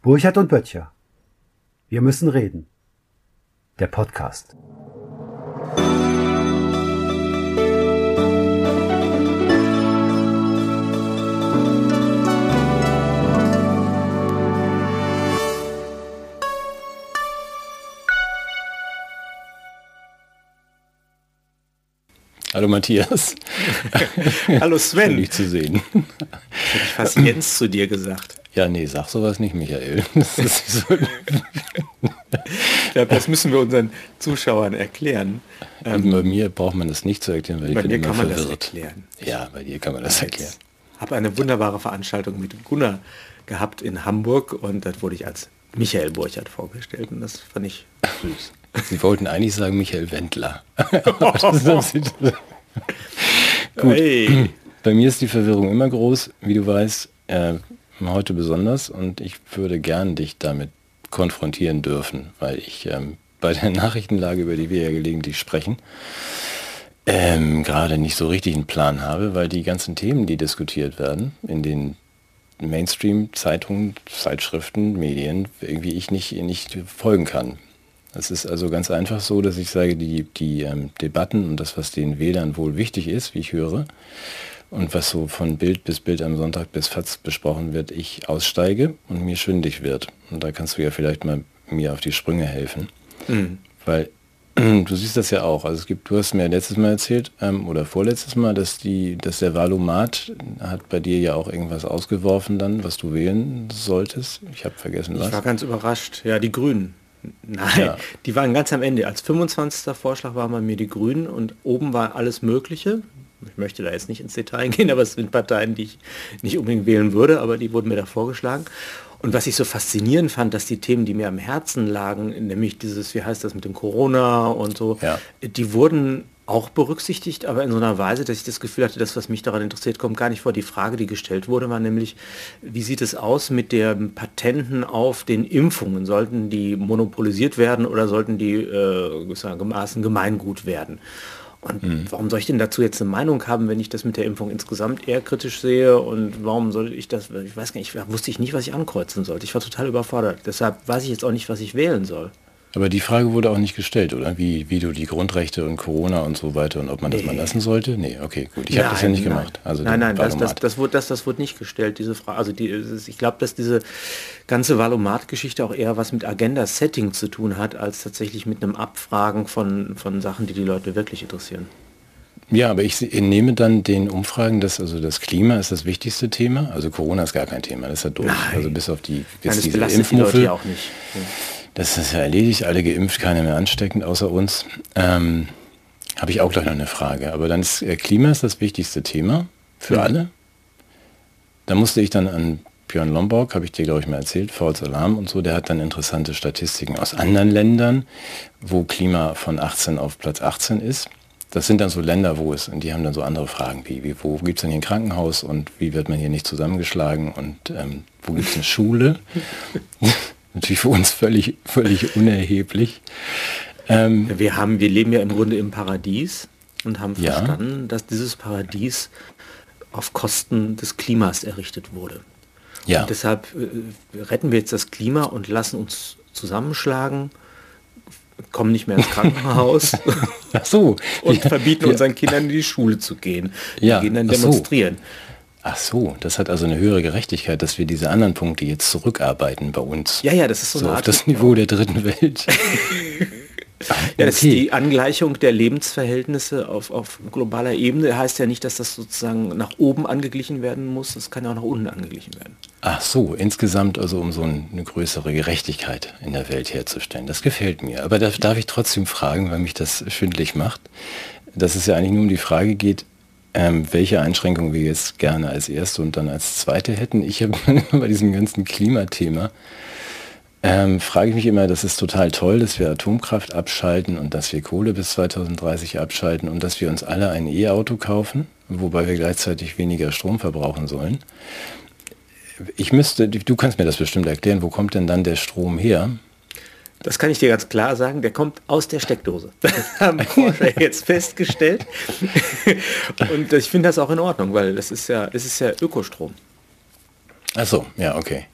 Burchard und Böttcher. Wir müssen reden. Der Podcast. Hallo Matthias. Hallo Sven. Schön, dich zu sehen. Hätte ich fast Jens zu dir gesagt. Ja, nee, sag sowas nicht, Michael. Das, so das müssen wir unseren Zuschauern erklären. Ähm, bei mir braucht man das nicht zu erklären, weil bei ich bin dir immer kann man verwirrt. das erklären. Ja, bei dir kann man das erklären. Ich habe eine wunderbare Veranstaltung mit Gunnar gehabt in Hamburg und das wurde ich als Michael Burchard vorgestellt und das fand ich süß. Sie wollten eigentlich sagen Michael Wendler. Gut. Hey. Bei mir ist die Verwirrung immer groß, wie du weißt, äh, heute besonders und ich würde gern dich damit konfrontieren dürfen, weil ich ähm, bei der Nachrichtenlage, über die wir ja gelegentlich sprechen, ähm, gerade nicht so richtig einen Plan habe, weil die ganzen Themen, die diskutiert werden in den Mainstream-Zeitungen, Zeitschriften, Medien, irgendwie ich nicht, nicht folgen kann. Es ist also ganz einfach so, dass ich sage, die, die ähm, Debatten und das, was den Wählern wohl wichtig ist, wie ich höre, und was so von Bild bis Bild am Sonntag bis FATS besprochen wird, ich aussteige und mir schwindig wird. Und da kannst du ja vielleicht mal mir auf die Sprünge helfen. Weil du siehst das ja auch. Also es gibt, du hast mir letztes Mal erzählt, ähm, oder vorletztes Mal, dass die, dass der Valomat hat bei dir ja auch irgendwas ausgeworfen dann, was du wählen solltest. Ich habe vergessen Ich war was. ganz überrascht. Ja, die Grünen. Nein, Ja. die waren ganz am Ende. Als 25. Vorschlag waren bei mir die Grünen und oben war alles Mögliche. Ich möchte da jetzt nicht ins Detail gehen, aber es sind Parteien, die ich nicht unbedingt wählen würde, aber die wurden mir da vorgeschlagen. Und was ich so faszinierend fand, dass die Themen, die mir am Herzen lagen, nämlich dieses, wie heißt das mit dem Corona und so, Ja. die wurden auch berücksichtigt, aber in so einer Weise, dass ich das Gefühl hatte, das, was mich daran interessiert, kommt gar nicht vor. Die Frage, die gestellt wurde, war nämlich, wie sieht es aus mit den Patenten auf den Impfungen? Sollten die monopolisiert werden oder sollten die äh, gewissermaßen Gemeingut werden? Und warum soll ich denn dazu jetzt eine Meinung haben, wenn ich das mit der Impfung insgesamt eher kritisch sehe? Und warum soll ich das, ich weiß gar nicht, ich wusste ich nicht, was ich ankreuzen sollte. Ich war total überfordert. Deshalb weiß ich jetzt auch nicht, was ich wählen soll. Aber die Frage wurde auch nicht gestellt, oder? Wie, wie du die Grundrechte und Corona und so weiter und ob man das mal lassen sollte? Nee, okay, gut. Ich habe das ja nicht nein. gemacht. Also nein, nein, das, das, das, wurde, das, das wurde nicht gestellt, diese Frage. Also die, ich glaube, dass diese ganze Valomat-Geschichte auch eher was mit Agenda-Setting zu tun hat, als tatsächlich mit einem Abfragen von, von Sachen, die die Leute wirklich interessieren. Ja, aber ich nehme dann den Umfragen, dass also das Klima ist das wichtigste Thema. Also Corona ist gar kein Thema, das ist ja durch. Nein. Also bis auf die bis Nein, das diese belastet die Leute Impfmuffel, ja auch nicht. Das ist ja erledigt, alle geimpft, keiner mehr ansteckend außer uns. Ähm, Habe ich auch gleich noch eine Frage. Aber dann ist äh, Klima ist das wichtigste Thema für Ja. alle. Da musste ich dann an Björn Lomborg, habe ich dir glaube ich mal erzählt, False Alarm und so, der hat dann interessante Statistiken aus anderen Ländern, wo Klima von 18 auf Platz 18 ist. Das sind dann so Länder, wo es, und die haben dann so andere Fragen, wie, wie wo gibt es denn hier ein Krankenhaus und wie wird man hier nicht zusammengeschlagen und ähm, wo gibt es eine Schule? Natürlich für uns völlig, völlig unerheblich. Ähm, Wir, haben, wir leben ja im Grunde im Paradies und haben Ja. verstanden, dass dieses Paradies auf Kosten des Klimas errichtet wurde. ja, Und deshalb äh, retten wir jetzt das Klima und lassen uns zusammenschlagen, kommen nicht mehr ins Krankenhaus ach so. und ja, verbieten unseren Kindern in die Schule zu gehen. Ja, Die gehen dann ach so. Ach so, das hat also eine höhere Gerechtigkeit, dass wir diese anderen Punkte jetzt zurückarbeiten bei uns. Ja, ja, das ist so, so eine auf Art. das Niveau der dritten Welt. ja, das Okay. ist die Angleichung der Lebensverhältnisse auf, auf globaler Ebene. Heißt ja nicht, dass das sozusagen nach oben angeglichen werden muss. Das kann ja auch nach unten angeglichen werden. Ach so, insgesamt also um so ein- eine größere Gerechtigkeit in der Welt herzustellen. Das gefällt mir. Aber da darf ich trotzdem fragen, weil mich das schwindlig macht, dass es ja eigentlich nur um die Frage geht, ähm, welche Einschränkungen wir jetzt gerne als erste und dann als zweite hätten. Ich habe bei diesem ganzen Klimathema ähm, frage ich mich immer, das ist total toll, dass wir Atomkraft abschalten und dass wir Kohle bis 2030 abschalten und dass wir uns alle ein E-Auto kaufen, wobei wir gleichzeitig weniger Strom verbrauchen sollen. Ich müsste, du kannst mir das bestimmt erklären, wo kommt denn dann der Strom her? Das kann ich dir ganz klar sagen, der kommt aus der Steckdose. Das haben Forscher jetzt festgestellt. Und ich finde das auch in Ordnung, weil das ist ja, es ist ja Ökostrom. Ach so, ja, okay.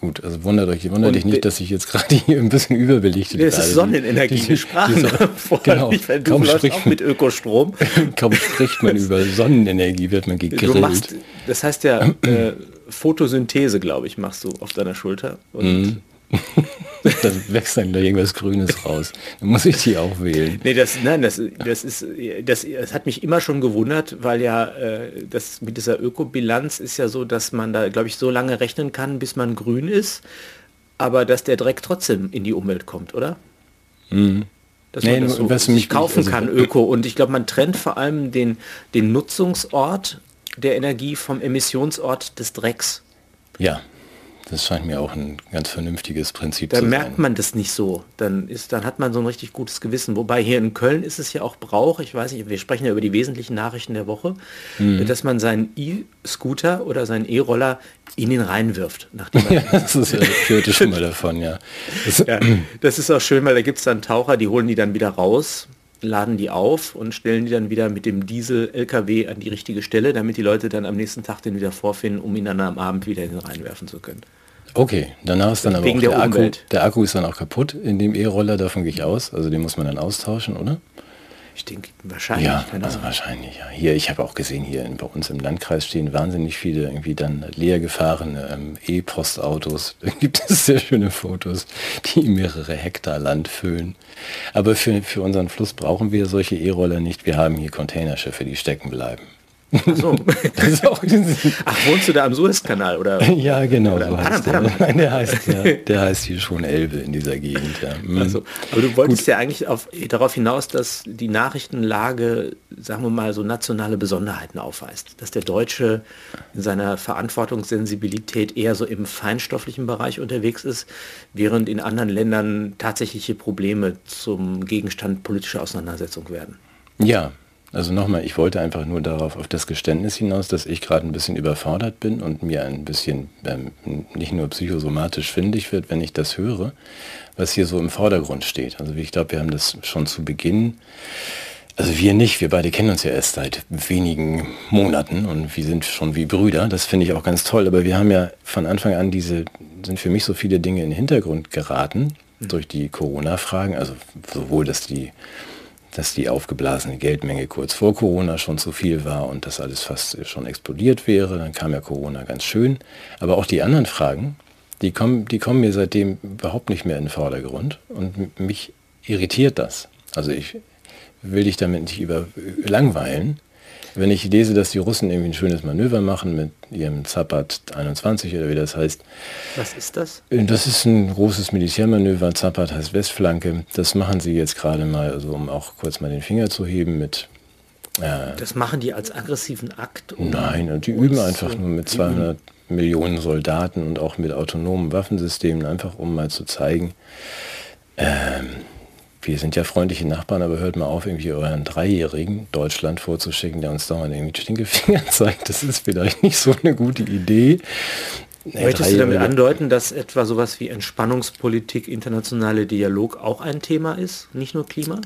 Gut, also wundert euch, wundert Und dich nicht, dass ich jetzt gerade hier ein bisschen überbelichtet Das werde. ist Sonnenenergie, Die- wir sprachen die- davor genau. nicht, weil du Kaum spricht auch mit Ökostrom. Kaum spricht man über Sonnenenergie, wird man Du gegrillt. machst, das heißt ja äh, Photosynthese, glaube ich, machst du auf deiner Schulter. Und Mhm. da wächst dann gleich irgendwas Grünes raus. Dann muss ich die auch wählen. Nee, das, nein, das, das ist, das, das hat mich immer schon gewundert, weil ja äh, das mit dieser Ökobilanz ist ja so, dass man da, glaube ich, so lange rechnen kann, bis man grün ist, aber dass der Dreck trotzdem in die Umwelt kommt, oder? Dass Mhm. Nee, man das so was mich- sich kaufen also- kann, Öko. Und ich glaube, man trennt vor allem den, den Nutzungsort der Energie vom Emissionsort des Drecks. Ja, das scheint mir auch ein ganz vernünftiges Prinzip Da zu merkt sein. man das nicht so. Dann, ist, dann hat man so ein richtig gutes Gewissen. Wobei hier in Köln ist es ja auch Brauch, ich weiß nicht, wir sprechen ja über die wesentlichen Nachrichten der Woche, Mhm. dass man seinen E-Scooter oder seinen E-Roller in den Rhein wirft. Nachdem man Ja, das ist ja, ich hörte schon mal davon, ja. Das, ja, das ist auch schön, weil da gibt es dann Taucher, die holen die dann wieder raus, laden die auf und stellen die dann wieder mit dem Diesel-LKW an die richtige Stelle, damit die Leute dann am nächsten Tag den wieder vorfinden, um ihn dann am Abend wieder in den Rhein werfen zu können. Okay, danach ist dann aber Wegen auch der der, Akku. Der Akku ist dann auch kaputt in dem E-Roller, davon gehe ich aus. Also den muss man dann austauschen, oder? Ich denke, wahrscheinlich. Ja, also wahrscheinlich, ja. Hier, ich habe auch gesehen, hier bei uns im Landkreis stehen wahnsinnig viele irgendwie dann leer gefahrene ähm, E-Postautos. Da gibt es sehr schöne Fotos, die mehrere Hektar Land füllen. Aber für, für unseren Fluss brauchen wir solche E-Roller nicht. Wir haben hier Containerschiffe, die stecken bleiben. Ach so. Ach, wohnst du da am Suezkanal oder? Ja, genau, Oder so heißt der. Panama. Nein, der heißt, ja, der heißt hier schon Elbe in dieser Gegend. Ja. Mhm. Also, aber du wolltest ja eigentlich auf, darauf hinaus, dass die Nachrichtenlage, sagen wir mal, so nationale Besonderheiten aufweist. Dass der Deutsche in seiner Verantwortungssensibilität eher so im feinstofflichen Bereich unterwegs ist, während in anderen Ländern tatsächliche Probleme zum Gegenstand politischer Auseinandersetzung werden. Ja, also nochmal, ich wollte einfach nur darauf, auf das Geständnis hinaus, dass ich gerade ein bisschen überfordert bin und mir ein bisschen ähm, nicht nur psychosomatisch findig wird, wenn ich das höre, was hier so im Vordergrund steht. Also ich glaube, wir haben das schon zu Beginn, also wir nicht, wir beide kennen uns ja erst seit wenigen Monaten und wir sind schon wie Brüder, das finde ich auch ganz toll, aber wir haben ja von Anfang an diese, sind für mich so viele Dinge in den Hintergrund geraten durch die Corona-Fragen, also sowohl, dass die dass die aufgeblasene Geldmenge kurz vor Corona schon zu viel war und das alles fast schon explodiert wäre. Dann kam ja Corona ganz schön. Aber auch die anderen Fragen, die kommen, die kommen mir seitdem überhaupt nicht mehr in den Vordergrund und mich irritiert das. Also ich will dich damit nicht über langweilen. Wenn ich lese, dass die Russen irgendwie ein schönes Manöver machen mit ihrem Zapat 21 oder wie das heißt, Was ist das? das ist ein großes Militärmanöver. Zapat heißt Westflanke. Das machen sie jetzt gerade mal, also um auch kurz mal den Finger zu heben mit. Äh, Das machen die als aggressiven Akt. um nein, und die üben einfach nur mit 200 Millionen Soldaten und auch mit autonomen Waffensystemen, einfach um mal zu zeigen, ähm, wir sind ja freundliche Nachbarn, aber hört mal auf, irgendwie euren Dreijährigen Deutschland vorzuschicken, der uns dauernd irgendwie Stinkefinger zeigt. Das ist vielleicht nicht so eine gute Idee. Der Möchtest du damit andeuten, dass etwa sowas wie Entspannungspolitik, internationale Dialog auch ein Thema ist, nicht nur Klima?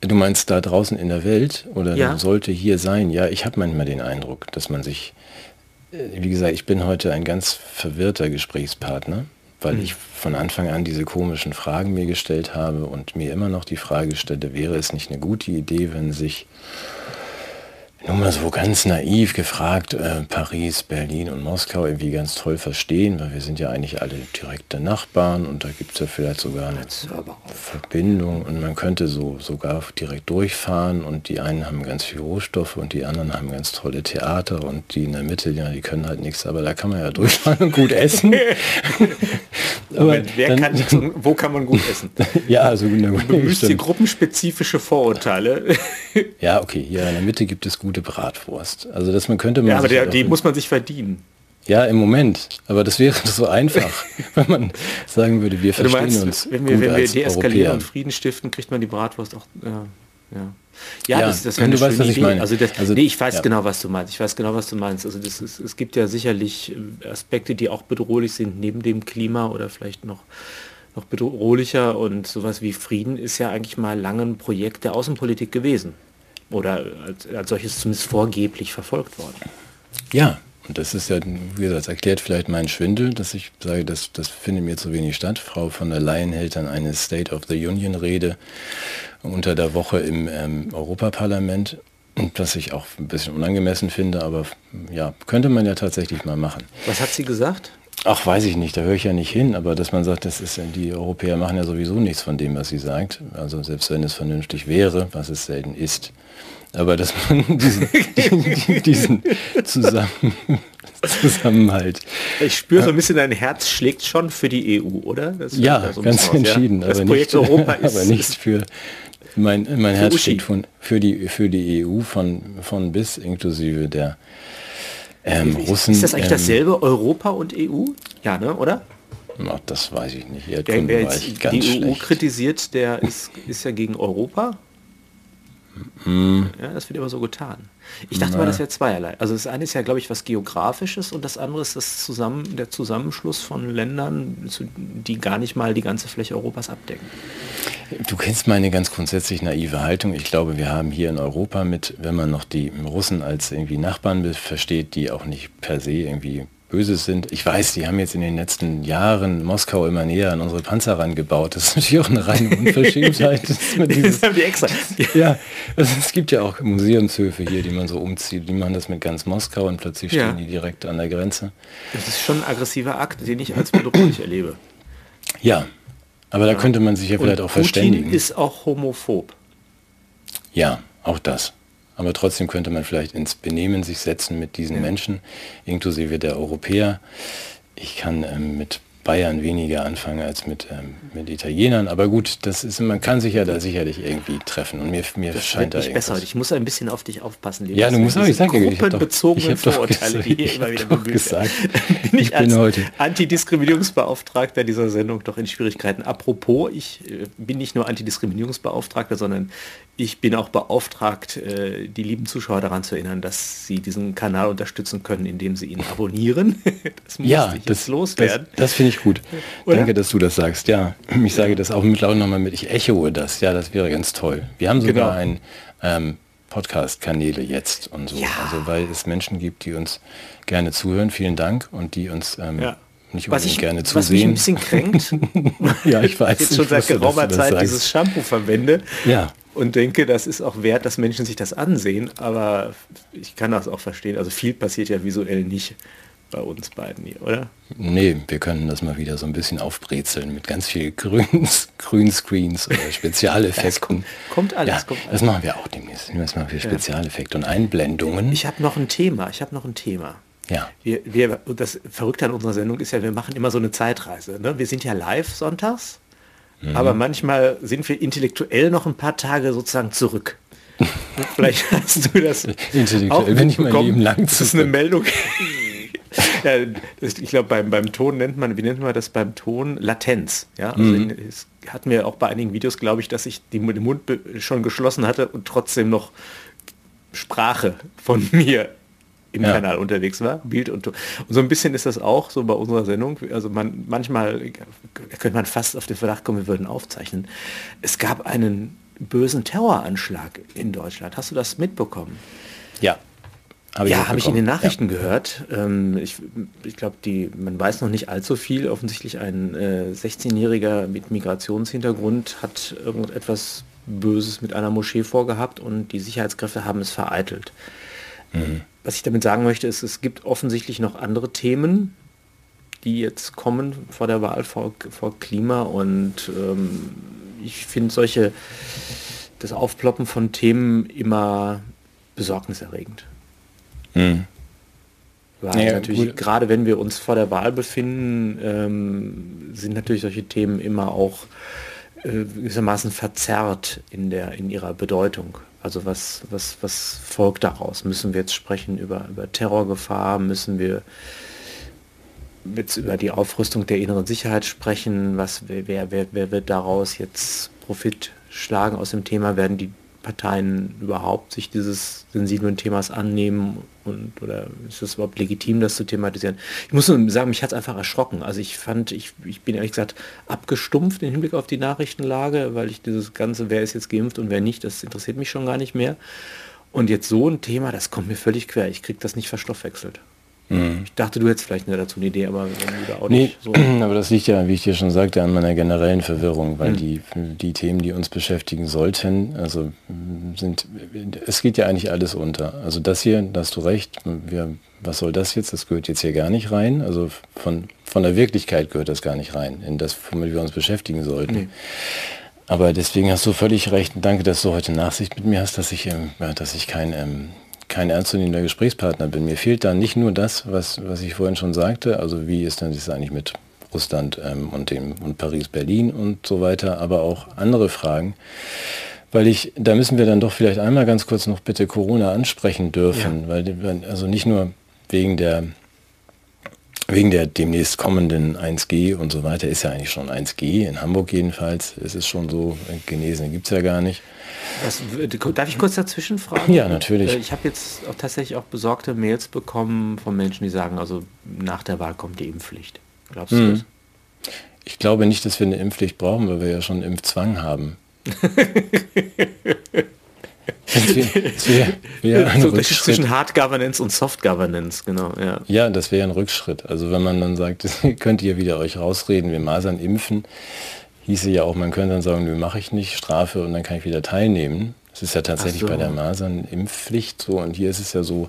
Du meinst da draußen in der Welt oder Ja. sollte hier sein? Ja, ich habe manchmal den Eindruck, dass man sich, äh, wie gesagt, ich bin heute ein ganz verwirrter Gesprächspartner, weil ich von Anfang an diese komischen Fragen mir gestellt habe und mir immer noch die Frage stelle, wäre es nicht eine gute Idee, wenn sich nur mal so ganz naiv gefragt, äh, Paris, Berlin und Moskau irgendwie ganz toll verstehen, weil wir sind ja eigentlich alle direkte Nachbarn und da gibt es ja vielleicht sogar eine Verbindung und man könnte so sogar direkt durchfahren und die einen haben ganz viel Rohstoffe und die anderen haben ganz tolle Theater und die in der Mitte, ja, die können halt nichts, aber da kann man ja durchfahren und gut essen. aber Moment, wer dann- kann wo kann man gut essen? ja, also na gut, hier stimmt. gruppenspezifische Vorurteile. Ja, okay, hier in der Mitte gibt es gute Bratwurst. Also dass man könnte man ja, aber der, die muss man sich verdienen. Ja, im Moment. Aber das wäre so einfach, wenn man sagen würde, wir Du verstehen meinst, uns wenn wir, gut wenn wir deeskalieren und Frieden stiften, kriegt man die Bratwurst auch. Ja, ja. Ja, Ja, das, das wäre eine du weißt, was ich meine. Also, das, Also, nee, ich weiß ja. genau, was du meinst. Ich weiß genau, was du meinst. Also das ist, es gibt ja sicherlich äh, Aspekte, die auch bedrohlich sind neben dem Klima oder vielleicht noch noch bedrohlicher und sowas wie Frieden ist ja eigentlich mal lange ein Projekt der Außenpolitik gewesen oder als, als solches zumindest vorgeblich verfolgt worden. Ja, Und das ist ja, wie gesagt, erklärt vielleicht meinen Schwindel, dass ich sage, das, das findet mir zu wenig statt. Frau von der Leyen hält dann eine State of the Union Rede unter der Woche im ähm, Europaparlament, was ich auch ein bisschen unangemessen finde, aber ja, könnte man ja tatsächlich mal machen. Was hat sie gesagt? Ach, weiß ich nicht, da höre ich ja nicht hin, aber dass man sagt, das ist, die Europäer machen ja sowieso nichts von dem, was sie sagt. Also selbst wenn es vernünftig wäre, was es selten ist. Aber dass man diesen, diesen Zusammen, Zusammenhalt. Ich spüre so ein bisschen, dein Herz schlägt schon für die EU, oder? ja, ganz entschieden. Ja? Das aber Projekt nicht, Europa ist, aber nicht für mein, mein Herz schlägt von, für, die, für die EU von, von bis inklusive der ähm, Russen. Ist das eigentlich ähm, dasselbe, Europa und EU? Ja, ne, oder? Ach, das weiß ich nicht. Der, wer jetzt die EU schlecht. kritisiert, der ist, ist ja gegen Europa. Mm. Ja, das wird immer so getan. Ich dachte mal, das wäre zweierlei. Also das eine ist ja, glaube ich, was Geografisches und das andere ist das Zusammen, der Zusammenschluss von Ländern, die gar nicht mal die ganze Fläche Europas abdecken. Du kennst meine ganz grundsätzlich naive Haltung. Ich glaube, wir haben hier in Europa mit, wenn man noch die Russen als irgendwie Nachbarn versteht, die auch nicht per se irgendwie Böses sind. Ich weiß, die haben jetzt in den letzten Jahren Moskau immer näher an unsere Panzer rangebaut. Das ist natürlich auch eine reine Unverschämtheit. dieses, haben die extra. Ja, also es gibt ja auch Museumshöfe hier, die man so umzieht. Die machen das mit ganz Moskau und plötzlich stehen ja. die direkt an der Grenze. Das ist schon ein aggressiver Akt, den ich als bedrohlich erlebe. Ja, aber da könnte man sich ja vielleicht und auch Putin verständigen. ist auch homophob. Ja, auch das. Aber trotzdem könnte man vielleicht ins Benehmen sich setzen mit diesen ja. Menschen, inklusive der Europäer. Ich kann ähm, mit Bayern weniger anfangen als mit, ähm, mit Italienern. Aber gut, das ist, man kann sich ja da sicherlich irgendwie treffen. Und mir, mir das scheint da nicht besser. Ich muss ein bisschen auf dich aufpassen. Lieber. Ja, du musst auch, ich sage ich habe doch, ich hab Vorurteile, doch, die hier immer wieder bemüht gesagt, bin ich, ich bin heute Antidiskriminierungsbeauftragter dieser Sendung doch in Schwierigkeiten. Apropos, ich äh, bin nicht nur Antidiskriminierungsbeauftragter, sondern ich bin auch beauftragt, äh, die lieben Zuschauer daran zu erinnern, dass sie diesen Kanal unterstützen können, indem sie ihn abonnieren. das muss ja, das, loswerden. Das, das finde ich gut. Oder? Danke, dass du das sagst. Ja, ich sage das auch mit laut nochmal mit. Ich echoe das. Ja, das wäre ganz toll. Wir haben sogar genau. ein ähm, Podcast-Kanäle jetzt und so. Ja. Also weil es Menschen gibt, die uns gerne zuhören. Vielen Dank und die uns ähm, ja. Nicht was ich, gerne zusehen. Was mich ein bisschen kränkt, ja, ich weiß. jetzt schon seit geraumer Zeit dieses Shampoo verwende. Ja und denke, das ist auch wert, dass Menschen sich das ansehen, aber ich kann das auch verstehen. Also viel passiert ja visuell nicht bei uns beiden hier, oder? Nee, wir können das mal wieder so ein bisschen aufbrezeln mit ganz viel Grüns, Grünscreens oder Spezialeffekten. kommt, kommt, alles. Ja, kommt alles. Das machen wir auch demnächst. Das machen wir Spezialeffekte und Einblendungen. Ich habe noch ein Thema. Ich habe noch ein Thema. Ja. Wir, wir, das Verrückte an unserer Sendung ist ja, wir machen immer so eine Zeitreise. Ne? Wir sind ja live sonntags Mhm. Aber manchmal sind wir intellektuell noch ein paar Tage sozusagen zurück. Vielleicht hast du das auch wenn ich mein Leben lang Das ist eine Meldung. ja, das, ich glaube, beim, beim Ton nennt man, wie nennt man das beim Ton? Latenz. Ja, also mhm. es hat mir auch bei einigen Videos, glaube ich, dass ich den Mund schon geschlossen hatte und trotzdem noch Sprache von mir im ja. Kanal unterwegs war, Bild und, und so ein bisschen ist das auch so bei unserer Sendung. Also man manchmal könnte man fast auf den Verdacht kommen, wir würden aufzeichnen. Es gab einen bösen Terroranschlag in Deutschland. Hast du das mitbekommen? Ja. Hab ja, habe ich in den Nachrichten ja. gehört. Ähm, ich ich glaube, man weiß noch nicht allzu viel. Offensichtlich ein äh, 16-Jähriger mit Migrationshintergrund hat irgendetwas Böses mit einer Moschee vorgehabt und die Sicherheitskräfte haben es vereitelt. Mhm was ich damit sagen möchte, ist, es gibt offensichtlich noch andere Themen, die jetzt kommen vor der Wahl, vor, vor Klima und ähm, ich finde solche, das Aufploppen von Themen immer besorgniserregend. Mhm. Weil naja, natürlich, gut. gerade wenn wir uns vor der Wahl befinden, ähm, sind natürlich solche Themen immer auch äh, gewissermaßen verzerrt in, der, in ihrer Bedeutung. Also was, was, was folgt daraus? Müssen wir jetzt sprechen über, über Terrorgefahr? Müssen wir jetzt über die Aufrüstung der inneren Sicherheit sprechen? Was, wer, wer, wer wird daraus jetzt Profit schlagen aus dem Thema? Werden die Parteien überhaupt sich dieses sensiblen Themas annehmen und oder ist es überhaupt legitim, das zu thematisieren? Ich muss nur sagen, mich hat es einfach erschrocken. Also ich fand, ich, ich bin ehrlich gesagt abgestumpft im Hinblick auf die Nachrichtenlage, weil ich dieses ganze, wer ist jetzt geimpft und wer nicht, das interessiert mich schon gar nicht mehr. Und jetzt so ein Thema, das kommt mir völlig quer. Ich kriege das nicht verstoffwechselt. Ich dachte, du hättest vielleicht dazu eine Idee, aber wenn du auch Nee, nicht so. aber das liegt ja, wie ich dir schon sagte, an meiner generellen Verwirrung, weil die, die Themen, die uns beschäftigen sollten, also sind, es geht ja eigentlich alles unter. Also das hier, da hast du recht, wir, was soll das jetzt? Das gehört jetzt hier gar nicht rein. Also von, von der Wirklichkeit gehört das gar nicht rein, in das, womit wir uns beschäftigen sollten. Nee. Aber deswegen hast du völlig recht. Danke, dass du heute Nachsicht mit mir hast, dass ich, ähm, dass ich kein, ähm, kein ernstzunehmender Gesprächspartner bin. Mir fehlt da nicht nur das, was, was ich vorhin schon sagte, also wie ist denn das eigentlich mit Russland ähm, und dem und Paris, Berlin und so weiter, aber auch andere Fragen. Weil ich, da müssen wir dann doch vielleicht einmal ganz kurz noch bitte Corona ansprechen dürfen, weil die- also nicht nur wegen der wegen der demnächst kommenden 1G und so weiter ist ja eigentlich schon 1G, in Hamburg jedenfalls. Es ist schon so, äh, Genesene gibt es ja gar nicht. Was, darf ich kurz dazwischen fragen? Ja, natürlich. Äh, Ich habe jetzt auch tatsächlich auch besorgte Mails bekommen von Menschen, die sagen, also nach der Wahl kommt die Impfpflicht. Glaubst du Mhm. das? Ich glaube nicht, dass wir eine Impfpflicht brauchen, weil wir ja schon Impfzwang haben. Es wär- es so Unterschied Rückschritt. zwischen Hard Governance und Soft Governance, genau, ja. Ja, das wäre ein Rückschritt. Also wenn man dann sagt, könnt ihr wieder euch rausreden, wir Masern impfen, hieße ja auch, man könnte dann sagen, nö, mache ich nicht, Strafe und dann kann ich wieder teilnehmen. Das ist ja tatsächlich so. bei der Masern-Impfpflicht so. Und hier ist es ja so,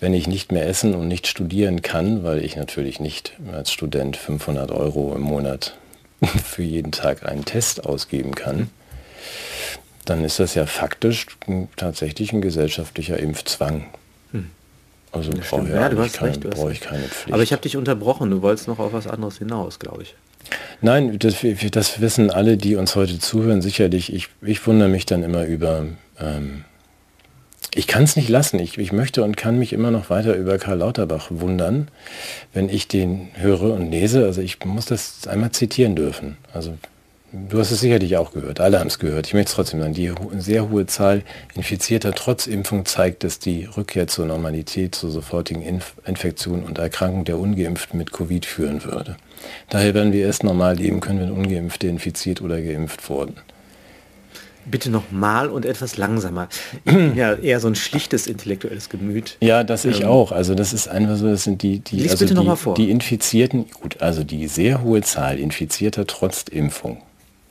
wenn ich nicht mehr essen und nicht studieren kann, weil ich natürlich nicht als Student 500 Euro im Monat für jeden Tag einen Test ausgeben kann, dann ist das ja faktisch tatsächlich ein gesellschaftlicher Impfzwang. Also brauche ich, Ja, hast keine, recht. ich keine Pflicht. Aber ich habe dich unterbrochen, du wolltest noch auf was anderes hinaus, glaube ich. Nein, das, das wissen alle, die uns heute zuhören, sicherlich. Ich, ich wundere mich dann immer über... Ähm, ich kann es nicht lassen. Ich, ich möchte und kann mich immer noch weiter über Karl Lauterbach wundern, wenn ich den höre und lese. Also ich muss das einmal zitieren dürfen. Also du hast es sicherlich auch gehört. Alle haben es gehört. Ich möchte es trotzdem sagen. Die sehr hohe Zahl Infizierter trotz Impfung zeigt, dass die Rückkehr zur Normalität, zur sofortigen Inf Infektion und Erkrankung der Ungeimpften mit Covid führen würde. Daher werden wir erst normal leben können, wenn Ungeimpfte infiziert oder geimpft wurden. Bitte noch mal und etwas langsamer. Ja eher so ein schlichtes intellektuelles Gemüt. Ja, das ich Ähm, auch. Also das ist einfach so, das sind die, die, Lies also bitte noch die, mal vor. die Infizierten, gut, also die sehr hohe Zahl Infizierter trotz Impfung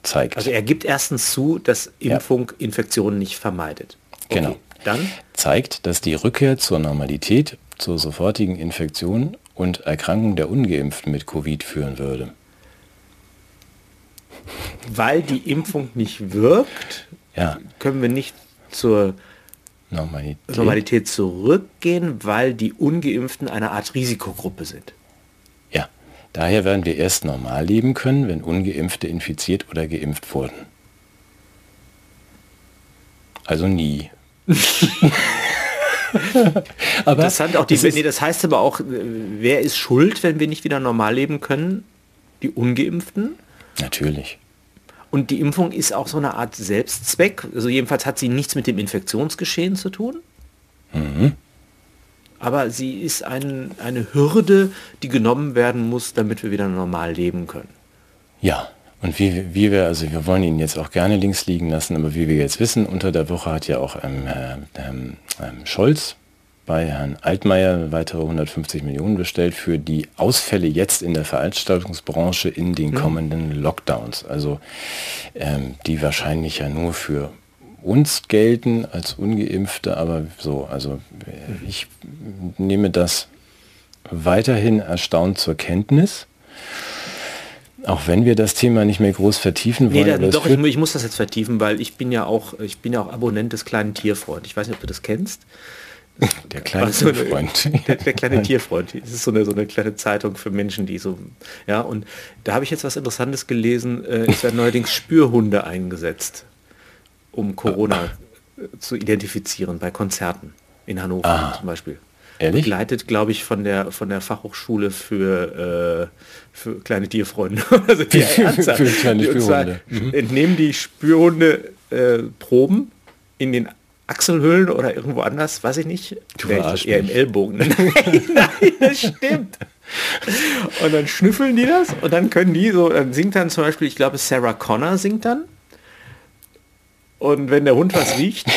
zeigt, Also er gibt erstens zu, dass Impfung Infektionen nicht vermeidet. Genau. Dann zeigt, dass die Rückkehr zur Normalität, zur sofortigen Infektion und Erkrankung der Ungeimpften mit Covid führen würde. weil die Impfung nicht wirkt, Ja, können wir nicht zur Normalität. Normalität zurückgehen, weil die Ungeimpften eine Art Risikogruppe sind. Daher werden wir erst normal leben können, wenn Ungeimpfte infiziert oder geimpft wurden. Also nie. aber Interessant auch die, ist- nee, das heißt aber auch, äh, wer ist schuld, wenn wir nicht wieder normal leben können? Die Ungeimpften. natürlich. Und die Impfung ist auch so eine Art Selbstzweck. Also jedenfalls hat sie nichts mit dem Infektionsgeschehen zu tun. Aber sie ist ein, eine Hürde, die genommen werden muss, damit wir wieder normal leben können. Ja, und wie, wie wir, also wir wollen ihn jetzt auch gerne links liegen lassen, aber wie wir jetzt wissen, unter der Woche hat ja auch ähm, äh, ähm, ähm, Scholz bei Herrn Altmaier weitere 150 Millionen bestellt für die Ausfälle jetzt in der Veranstaltungsbranche in den kommenden Lockdowns. Also ähm, die wahrscheinlich ja nur für uns gelten als ungeimpfte, aber so, also äh, ich nehme das weiterhin erstaunt zur Kenntnis. Auch wenn wir das Thema nicht mehr groß vertiefen Nee, wollen. da, aber es doch, ich, ich muss das jetzt vertiefen, weil ich bin ja auch, ich bin ja auch Abonnent des kleinen Tierfreund. Ich weiß nicht, ob du das kennst. der kleine Also, Freund. Der, der kleine Tierfreund. Das ist so eine, so eine kleine Zeitung für Menschen, die so, ja, und da habe ich jetzt was Interessantes gelesen. Äh, es werden neuerdings Spürhunde eingesetzt, um Corona äh, zu identifizieren bei Konzerten in Hannover Ah. zum Beispiel. Ehrlich? Begleitet, glaube ich, von der von der Fachhochschule für, äh, für kleine Tierfreunde. also die ernsthaft. für kleine Spürhunde. Mhm. Entnehmen die Spürhunde äh, Proben in den Achselhöhlen oder irgendwo anders, weiß ich nicht. Du verarsch eher im. Ellbogen. nein, nein, das stimmt. Und dann schnüffeln die das und dann können die so, dann singt dann zum Beispiel, ich glaube Sarah Connor singt dann. Und wenn der Hund was riecht,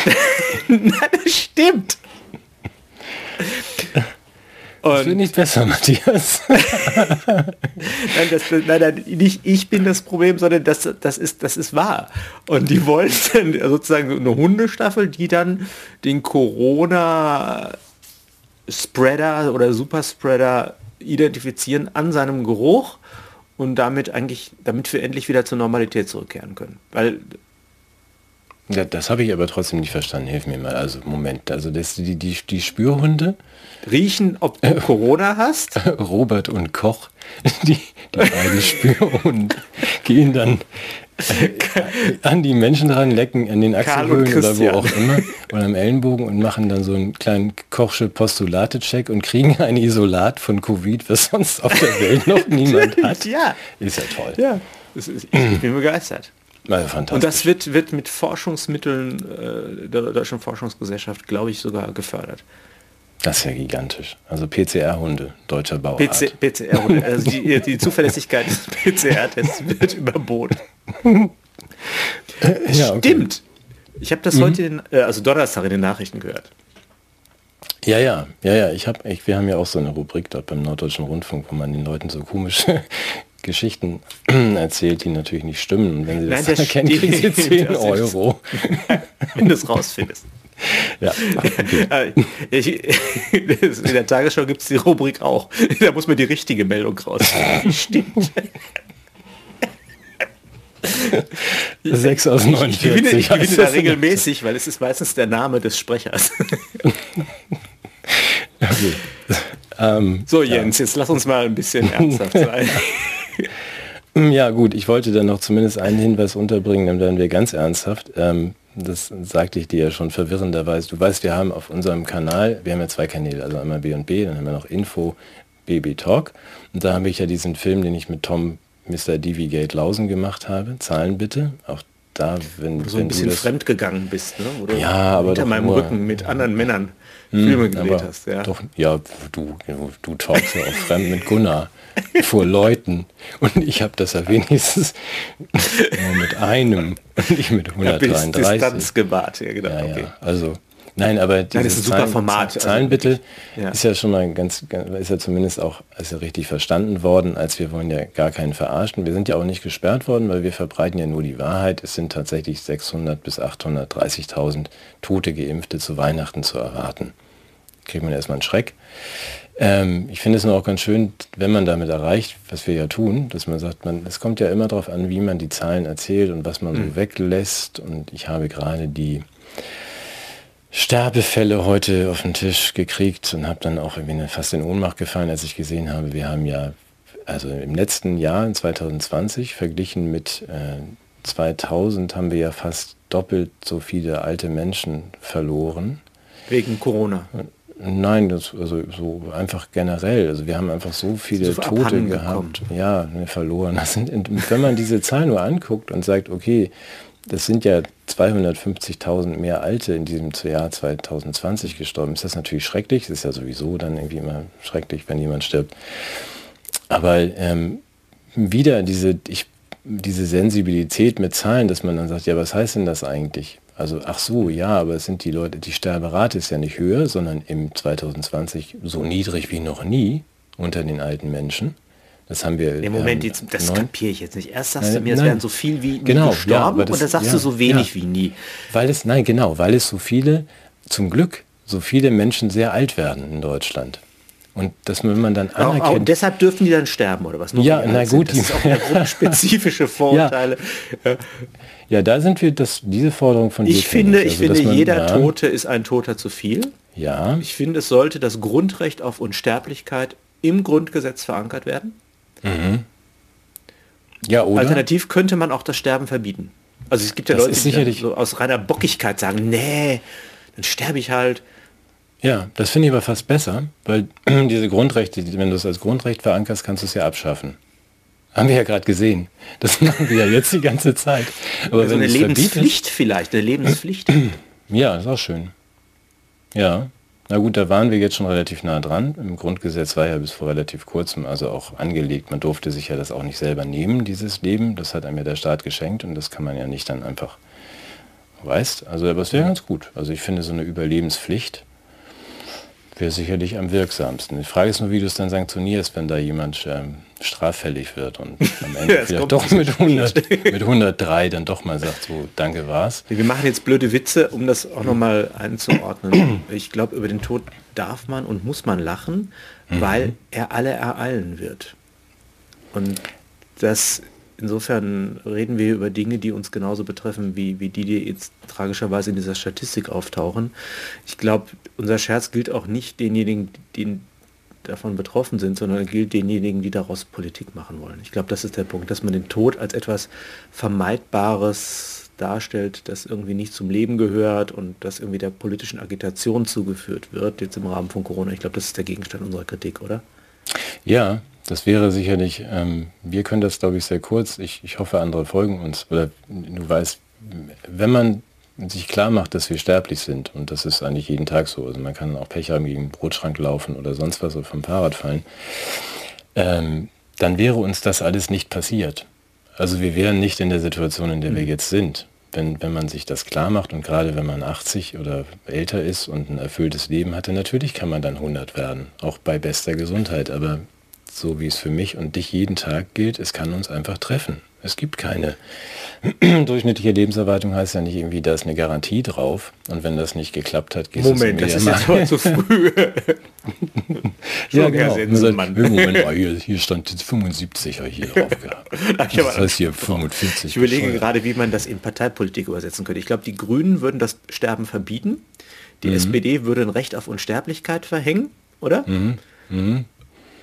nein, das stimmt. das wird nicht besser, Matthias. nein, das, nein, nein, nicht ich bin das Problem, sondern das, das, ist, das ist wahr. Und die wollen dann sozusagen eine Hundestaffel, die dann den Corona-Spreader oder Superspreader identifizieren an seinem Geruch und damit eigentlich, damit wir endlich wieder zur Normalität zurückkehren können. Weil ja, das habe ich aber trotzdem nicht verstanden. Hilf mir mal. Also Moment, also das, die, die, die Spürhunde riechen, ob du Corona hast. Robert und Koch, die, die beiden Spürhunde, gehen dann an die Menschen dran, lecken an den Achselhöhlen oder wo auch immer oder am Ellenbogen und machen dann so einen kleinen Kochsche Postulate-Check und kriegen ein Isolat von Covid, was sonst auf der Welt noch niemand hat. ja. Ist ja toll. Ja, ist, ich bin begeistert. Also und das wird, wird mit Forschungsmitteln äh, der Deutschen Forschungsgesellschaft, glaube ich, sogar gefördert. Das ist ja gigantisch. Also PCR-Hunde, deutscher Bauart. PC, PCR-Hunde, also die, die Zuverlässigkeit des PCR-Tests wird überboten. ja, okay. Stimmt. Ich habe das mhm. heute, in, äh, also Donnerstag in den Nachrichten gehört. Ja, ja, ja, ja. Ich habe, ich, wir haben ja auch so eine Rubrik dort beim Norddeutschen Rundfunk, wo man den Leuten so komische Geschichten erzählt, die natürlich nicht stimmen. Und wenn sie Nein, das, das erkennen, kriegen sie 10 Euro. wenn du es rausfindest. Ja, okay. ich, in der Tagesschau gibt es die Rubrik auch. Da muss man die richtige Meldung raus. Stimmt. 6 aus 49. Ich gewinne, ich gewinne da regelmäßig, weil es ist meistens der Name des Sprechers. okay. Ähm, so Jens, ja. jetzt lass uns mal ein bisschen ernsthaft sein. Ja gut, ich wollte dann noch zumindest einen Hinweis unterbringen, dann werden wir ganz ernsthaft. Ähm, das sagte ich dir ja schon verwirrenderweise. Du weißt, wir haben auf unserem Kanal, wir haben ja zwei Kanäle, also einmal B&B, dann haben wir noch Info, BB Talk. Und da habe ich ja diesen Film, den ich mit Tom Mr. Gate Lausen gemacht habe. Zahlen bitte. Auch da, wenn, so wenn ein bisschen fremd gegangen bist, ne? Oder ja, aber hinter meinem nur, Rücken mit anderen Männern hm, Filme gedreht hast. Ja, doch, ja du, du talkst ja auch fremd mit Gunnar vor Leuten und ich habe das ja wenigstens nur mit einem und nicht mit 133. Ja, Distanz gewahrt, ja genau. Ja, okay. ja, also Nein, aber dieses Nein, ist ein super Zahlen, Format. Zahlen bitte ja. ist ja schon mal ganz, ist ja zumindest auch ist ja richtig verstanden worden, als wir wollen ja gar keinen verarschen. Wir sind ja auch nicht gesperrt worden, weil wir verbreiten ja nur die Wahrheit. Es sind tatsächlich 600 bis 830.000 tote Geimpfte zu Weihnachten zu erwarten. Kriegt man erstmal einen Schreck. Ähm, ich finde es nur auch ganz schön, wenn man damit erreicht, was wir ja tun, dass man sagt, man, es kommt ja immer darauf an, wie man die Zahlen erzählt und was man mhm. so weglässt. Und ich habe gerade die Sterbefälle heute auf den Tisch gekriegt und habe dann auch irgendwie fast in Ohnmacht gefallen, als ich gesehen habe, wir haben ja, also im letzten Jahr, in 2020, verglichen mit äh, 2000, haben wir ja fast doppelt so viele alte Menschen verloren. Wegen Corona? Nein, das, also so einfach generell. Also wir haben einfach so viele so Tote gehabt. Ja, ne, verloren. Das sind, wenn man diese Zahl nur anguckt und sagt, okay, das sind ja 250.000 mehr Alte in diesem Jahr 2020 gestorben. Ist das natürlich schrecklich. Es ist ja sowieso dann irgendwie immer schrecklich, wenn jemand stirbt. Aber ähm, wieder diese, ich, diese Sensibilität mit Zahlen, dass man dann sagt, ja, was heißt denn das eigentlich? Also, ach so, ja, aber es sind die Leute, die Sterberate ist ja nicht höher, sondern im 2020 so niedrig wie noch nie unter den alten Menschen. Das haben wir. Im Moment, die, das kapiere ich jetzt nicht. Erst sagst nein, du mir, es wären so viel wie genau, gestorben ja, das, und dann sagst ja, du so wenig ja. wie nie. Weil es, nein, genau, weil es so viele, zum Glück, so viele Menschen sehr alt werden in Deutschland. Und dass wenn man dann anerkennt... Auch, auch deshalb dürfen die dann sterben, oder was? Nur ja, na gut. Das ist auch spezifische Vorurteile. ja. ja, da sind wir, das, diese Forderung von Ich finde, ich also, finde man, jeder Tote ist ein Toter zu viel. Ja. Ich finde, es sollte das Grundrecht auf Unsterblichkeit im Grundgesetz verankert werden. Mhm. Ja, oder? Alternativ könnte man auch das Sterben verbieten. Also es gibt ja das Leute, die so aus reiner Bockigkeit sagen, nee, dann sterbe ich halt. Ja, das finde ich aber fast besser, weil diese Grundrechte, wenn du es als Grundrecht verankerst, kannst du es ja abschaffen. Haben wir ja gerade gesehen. Das machen wir ja jetzt die ganze Zeit. Aber also wenn eine Lebenspflicht vielleicht, eine Lebenspflicht. Ja, ist auch schön. Ja. Na gut, da waren wir jetzt schon relativ nah dran. Im Grundgesetz war ja bis vor relativ kurzem also auch angelegt, man durfte sich ja das auch nicht selber nehmen, dieses Leben. Das hat einem ja der Staat geschenkt und das kann man ja nicht dann einfach, weißt. Also aber es wäre ganz gut. Also ich finde so eine Überlebenspflicht wäre sicherlich am wirksamsten. Die Frage ist nur, wie du es dann sanktionierst, wenn da jemand ähm, straffällig wird und am Ende ja, vielleicht doch mit, 100, mit 103 dann doch mal sagt, so, danke war's. Wir machen jetzt blöde Witze, um das auch nochmal einzuordnen. Ich glaube, über den Tod darf man und muss man lachen, mhm. weil er alle ereilen wird. Und das insofern reden wir über Dinge, die uns genauso betreffen, wie, wie die, die jetzt tragischerweise in dieser Statistik auftauchen. Ich glaube, unser Scherz gilt auch nicht denjenigen, die davon betroffen sind, sondern gilt denjenigen, die daraus Politik machen wollen. Ich glaube, das ist der Punkt, dass man den Tod als etwas Vermeidbares darstellt, das irgendwie nicht zum Leben gehört und das irgendwie der politischen Agitation zugeführt wird, jetzt im Rahmen von Corona. Ich glaube, das ist der Gegenstand unserer Kritik, oder? Ja, das wäre sicherlich, ähm, wir können das, glaube ich, sehr kurz. Ich, ich hoffe, andere folgen uns. Oder du weißt, wenn man sich klar macht, dass wir sterblich sind, und das ist eigentlich jeden Tag so, also man kann auch Pech haben, gegen den Brotschrank laufen oder sonst was oder vom Fahrrad fallen, ähm, dann wäre uns das alles nicht passiert. Also wir wären nicht in der Situation, in der wir mhm. jetzt sind. Wenn, wenn man sich das klar macht und gerade wenn man 80 oder älter ist und ein erfülltes Leben hatte, natürlich kann man dann 100 werden, auch bei bester Gesundheit. Aber so wie es für mich und dich jeden Tag gilt, es kann uns einfach treffen. Es gibt keine durchschnittliche Lebenserwartung heißt ja nicht irgendwie, da ist eine Garantie drauf. Und wenn das nicht geklappt hat, geht es Moment, das ist jetzt zu früh. ja, genau. Sagt, Moment, hier, hier, stand jetzt 75 hier drauf gehabt. das heißt hier 45. Ich überlege bescheuert. gerade, wie man das in Parteipolitik übersetzen könnte. Ich glaube, die Grünen würden das Sterben verbieten. Die mhm. SPD würde ein Recht auf Unsterblichkeit verhängen, oder? Mhm. Mhm.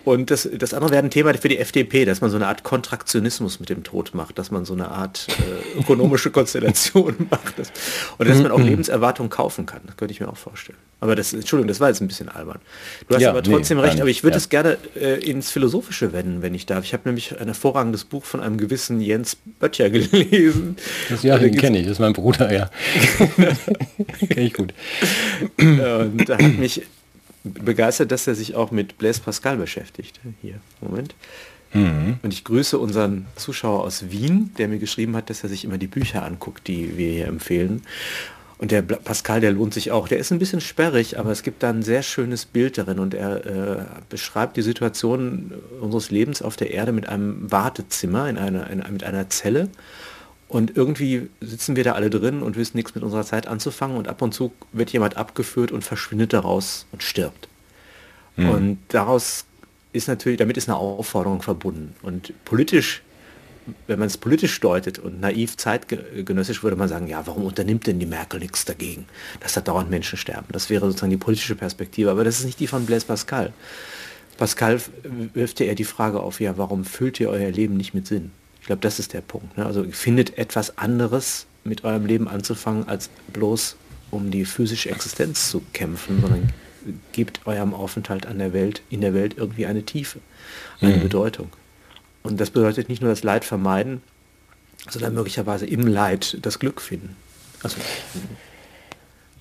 Und das, das andere wäre ein Thema für die FDP, dass man so eine Art Kontraktionismus mit dem Tod macht, dass man so eine Art äh, ökonomische Konstellation macht dass, und dass man auch mhm. Lebenserwartung kaufen kann. Das könnte ich mir auch vorstellen. Aber das, Entschuldigung, das war jetzt ein bisschen albern. Du hast ja, aber trotzdem nee, recht, aber ich würde es gerne äh, ins Philosophische wenden, wenn ich darf. Ich habe nämlich ein hervorragendes Buch von einem gewissen Jens Böttcher gelesen. Das ja, den kenne ich, das ist mein Bruder, ja. kenne ich gut. Und da hat mich begeistert, dass er sich auch mit Blaise Pascal beschäftigt. Hier, Moment. Mhm. Und ich grüße unseren Zuschauer aus Wien, der mir geschrieben hat, dass er sich immer die Bücher anguckt, die wir hier empfehlen. Und der Pascal, der lohnt sich auch. Der ist ein bisschen sperrig, aber es gibt da ein sehr schönes Bild darin und er äh, beschreibt die Situation unseres Lebens auf der Erde mit einem Wartezimmer, in einer, in, mit einer Zelle. Und irgendwie sitzen wir da alle drin und wissen nichts mit unserer Zeit anzufangen und ab und zu wird jemand abgeführt und verschwindet daraus und stirbt. Mhm. Und daraus ist natürlich, damit ist eine Aufforderung verbunden. Und politisch, wenn man es politisch deutet und naiv zeitgenössisch würde man sagen, ja, warum unternimmt denn die Merkel nichts dagegen, dass da dauernd Menschen sterben? Das wäre sozusagen die politische Perspektive, aber das ist nicht die von Blaise Pascal. Pascal wirft ja eher die Frage auf, ja, warum füllt ihr euer Leben nicht mit Sinn? Ich glaube, das ist der Punkt. Ne? Also findet etwas anderes mit eurem Leben anzufangen, als bloß um die physische Existenz zu kämpfen, sondern gebt eurem Aufenthalt an der Welt, in der Welt irgendwie eine Tiefe, eine mhm. Bedeutung. Und das bedeutet nicht nur das Leid vermeiden, sondern möglicherweise im Leid das Glück finden. Also,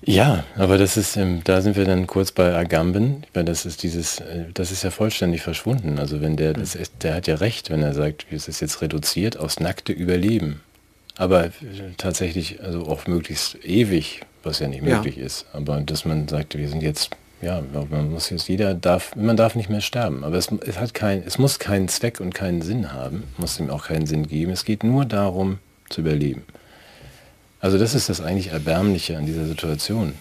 ja, aber das ist, da sind wir dann kurz bei Agamben, weil das ist dieses, äh, das ist ja vollständig verschwunden. Also wenn der, das ist, der hat ja recht, wenn er sagt, es ist jetzt reduziert aufs nackte Überleben. Aber äh, tatsächlich, also auch möglichst ewig, was ja nicht möglich ja. ist. Aber dass man sagt, wir sind jetzt, ja, man muss jetzt, jeder darf, man darf nicht mehr sterben. Aber es, es hat kein, es muss keinen Zweck und keinen Sinn haben, muss ihm auch keinen Sinn geben. Es geht nur darum, zu überleben. Also das ist das eigentlich Erbärmliche an dieser Situation.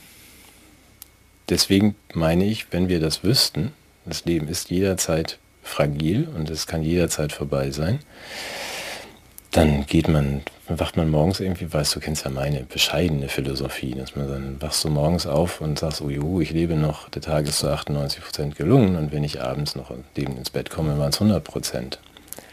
Deswegen meine ich, wenn wir das wüssten, das Leben ist jederzeit fragil und es kann jederzeit vorbei sein, dann geht man, wacht man morgens irgendwie, weißt du, kennst ja meine bescheidene Philosophie, dass man dann wachst du morgens auf und sagst, oh juhu, ich lebe noch, der Tag ist zu 98 Prozent gelungen und wenn ich abends noch ins Bett komme, waren es 100 Prozent.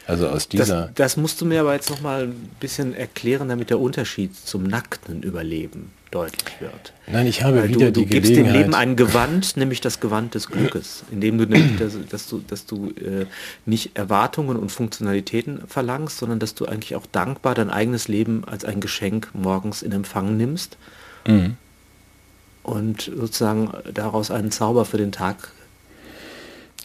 Also aus dieser. Das, das, musst du mir aber jetzt noch mal ein bisschen erklären, damit der Unterschied zum nackten Überleben deutlich wird. Nein, ich habe Weil wieder du, du die gibst dem Leben ein Gewand, nämlich das Gewand des Glückes, indem du nämlich, dass, dass du, dass du äh, nicht Erwartungen und Funktionalitäten verlangst, sondern dass du eigentlich auch dankbar dein eigenes Leben als ein Geschenk morgens in Empfang nimmst mhm. und sozusagen daraus einen Zauber für den Tag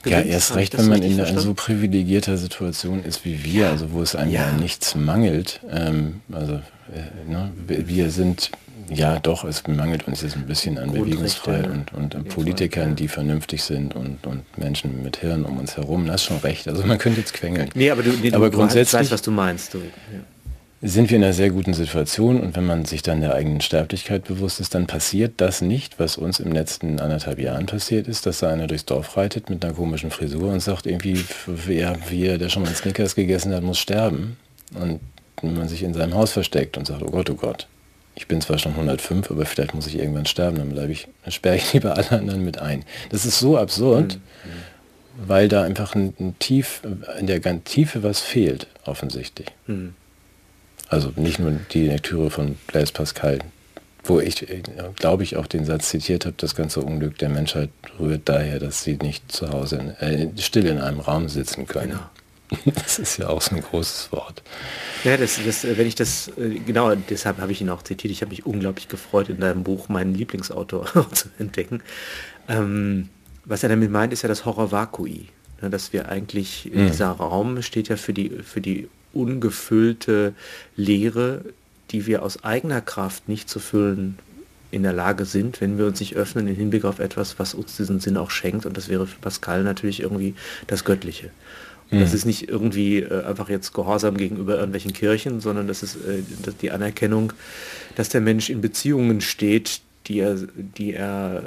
ja, erst recht, wenn man in einer so privilegierter Situation ist wie wir, also wo es einem ja, nichts mangelt. Ähm, also äh, ne, wir sind ja, doch, es mangelt uns jetzt ein bisschen an Bewegungsfreiheit und, und, und Politikern, die vernünftig sind und, und Menschen mit Hirn um uns herum. Das ist schon recht. Also man könnte jetzt quengeln. Nee, aber du, nee, aber du grundsätzlich weißt, was du meinst. Du, ja. Sind wir in einer sehr guten Situation und wenn man sich dann der eigenen Sterblichkeit bewusst ist, dann passiert das nicht, was uns im letzten anderthalb Jahren passiert ist, dass da einer durchs Dorf reitet mit einer komischen Frisur und sagt irgendwie, wer, wer der schon mal Snickers gegessen hat, muss sterben. Und man sich in seinem Haus versteckt und sagt, oh Gott, oh Gott, ich bin zwar schon 105, aber vielleicht muss ich irgendwann sterben, dann bleibe ich, dann sperre ich lieber alle anderen mit ein. Das ist so absurd, mhm. weil da einfach ein, ein, Tief, in der ganzen Tiefe was fehlt, offensichtlich. Mhm. Also nicht nur die Lektüre von Blaise Pascal, wo ich, glaube ich, auch den Satz zitiert habe, das ganze Unglück der Menschheit rührt daher, dass sie nicht zu Hause in, äh, still in einem Raum sitzen können. Genau. Das ist ja auch so ein großes Wort. Ja, das, das, wenn ich das, äh, genau, deshalb habe ich ihn auch zitiert. Ich habe mich unglaublich gefreut, in deinem Buch meinen Lieblingsautor zu entdecken. Ähm, was er damit meint, ist ja das Horror Vakui. Ne, dass wir eigentlich, mhm. dieser Raum steht ja für die, für die ungefüllte Leere, die wir aus eigener Kraft nicht zu füllen in der Lage sind, wenn wir uns nicht öffnen im Hinblick auf etwas, was uns diesen Sinn auch schenkt. Und das wäre für Pascal natürlich irgendwie das Göttliche. Und das mhm. ist nicht irgendwie äh, einfach jetzt Gehorsam gegenüber irgendwelchen Kirchen, sondern das ist äh, die Anerkennung, dass der Mensch in Beziehungen steht, die er, die er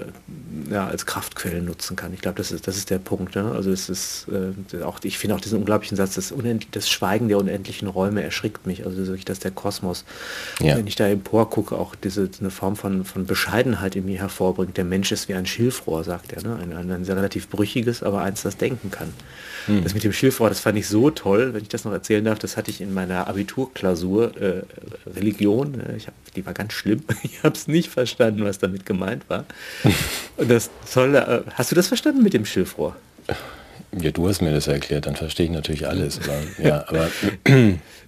ja, als Kraftquellen nutzen kann. Ich glaube, das ist, das ist der Punkt. Ne? Also es ist äh, auch, ich finde auch diesen unglaublichen Satz, das, das Schweigen der unendlichen Räume erschrickt mich. Also wirklich, dass der Kosmos, ja. wenn ich da empor gucke, auch diese eine Form von, von Bescheidenheit in mir hervorbringt. Der Mensch ist wie ein Schilfrohr, sagt er. Ne? Ein, ein, ein sehr relativ brüchiges, aber eins, das denken kann. Hm. Das mit dem Schilfrohr, das fand ich so toll, wenn ich das noch erzählen darf. Das hatte ich in meiner Abiturklausur äh, Religion. Äh, ich hab, die war ganz schlimm. Ich habe es nicht verstanden, was damit gemeint war. Und das Tolle, äh, hast du das verstanden mit dem Schilfrohr? Ja, du hast mir das erklärt, dann verstehe ich natürlich alles. Aber, ja, aber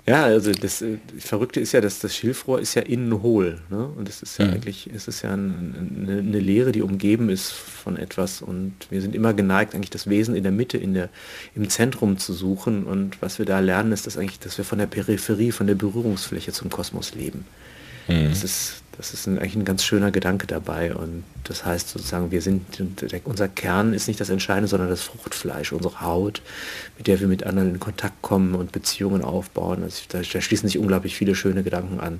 ja, also das, äh, Verrückte ist ja, dass das Schilfrohr ist ja innen hohl. Ne? Und es ist ja mhm. eigentlich, es ist ja ein, eine, eine Leere, die umgeben ist von etwas. Und wir sind immer geneigt, eigentlich das Wesen in der Mitte, in der, im Zentrum zu suchen. Und was wir da lernen, ist, dass eigentlich, dass wir von der Peripherie, von der Berührungsfläche zum Kosmos leben. Mhm. Das ist das ist ein, eigentlich ein ganz schöner Gedanke dabei. Und das heißt sozusagen, wir sind, unser Kern ist nicht das Entscheidende, sondern das Fruchtfleisch, unsere Haut, mit der wir mit anderen in Kontakt kommen und Beziehungen aufbauen. Also da, da schließen sich unglaublich viele schöne Gedanken an.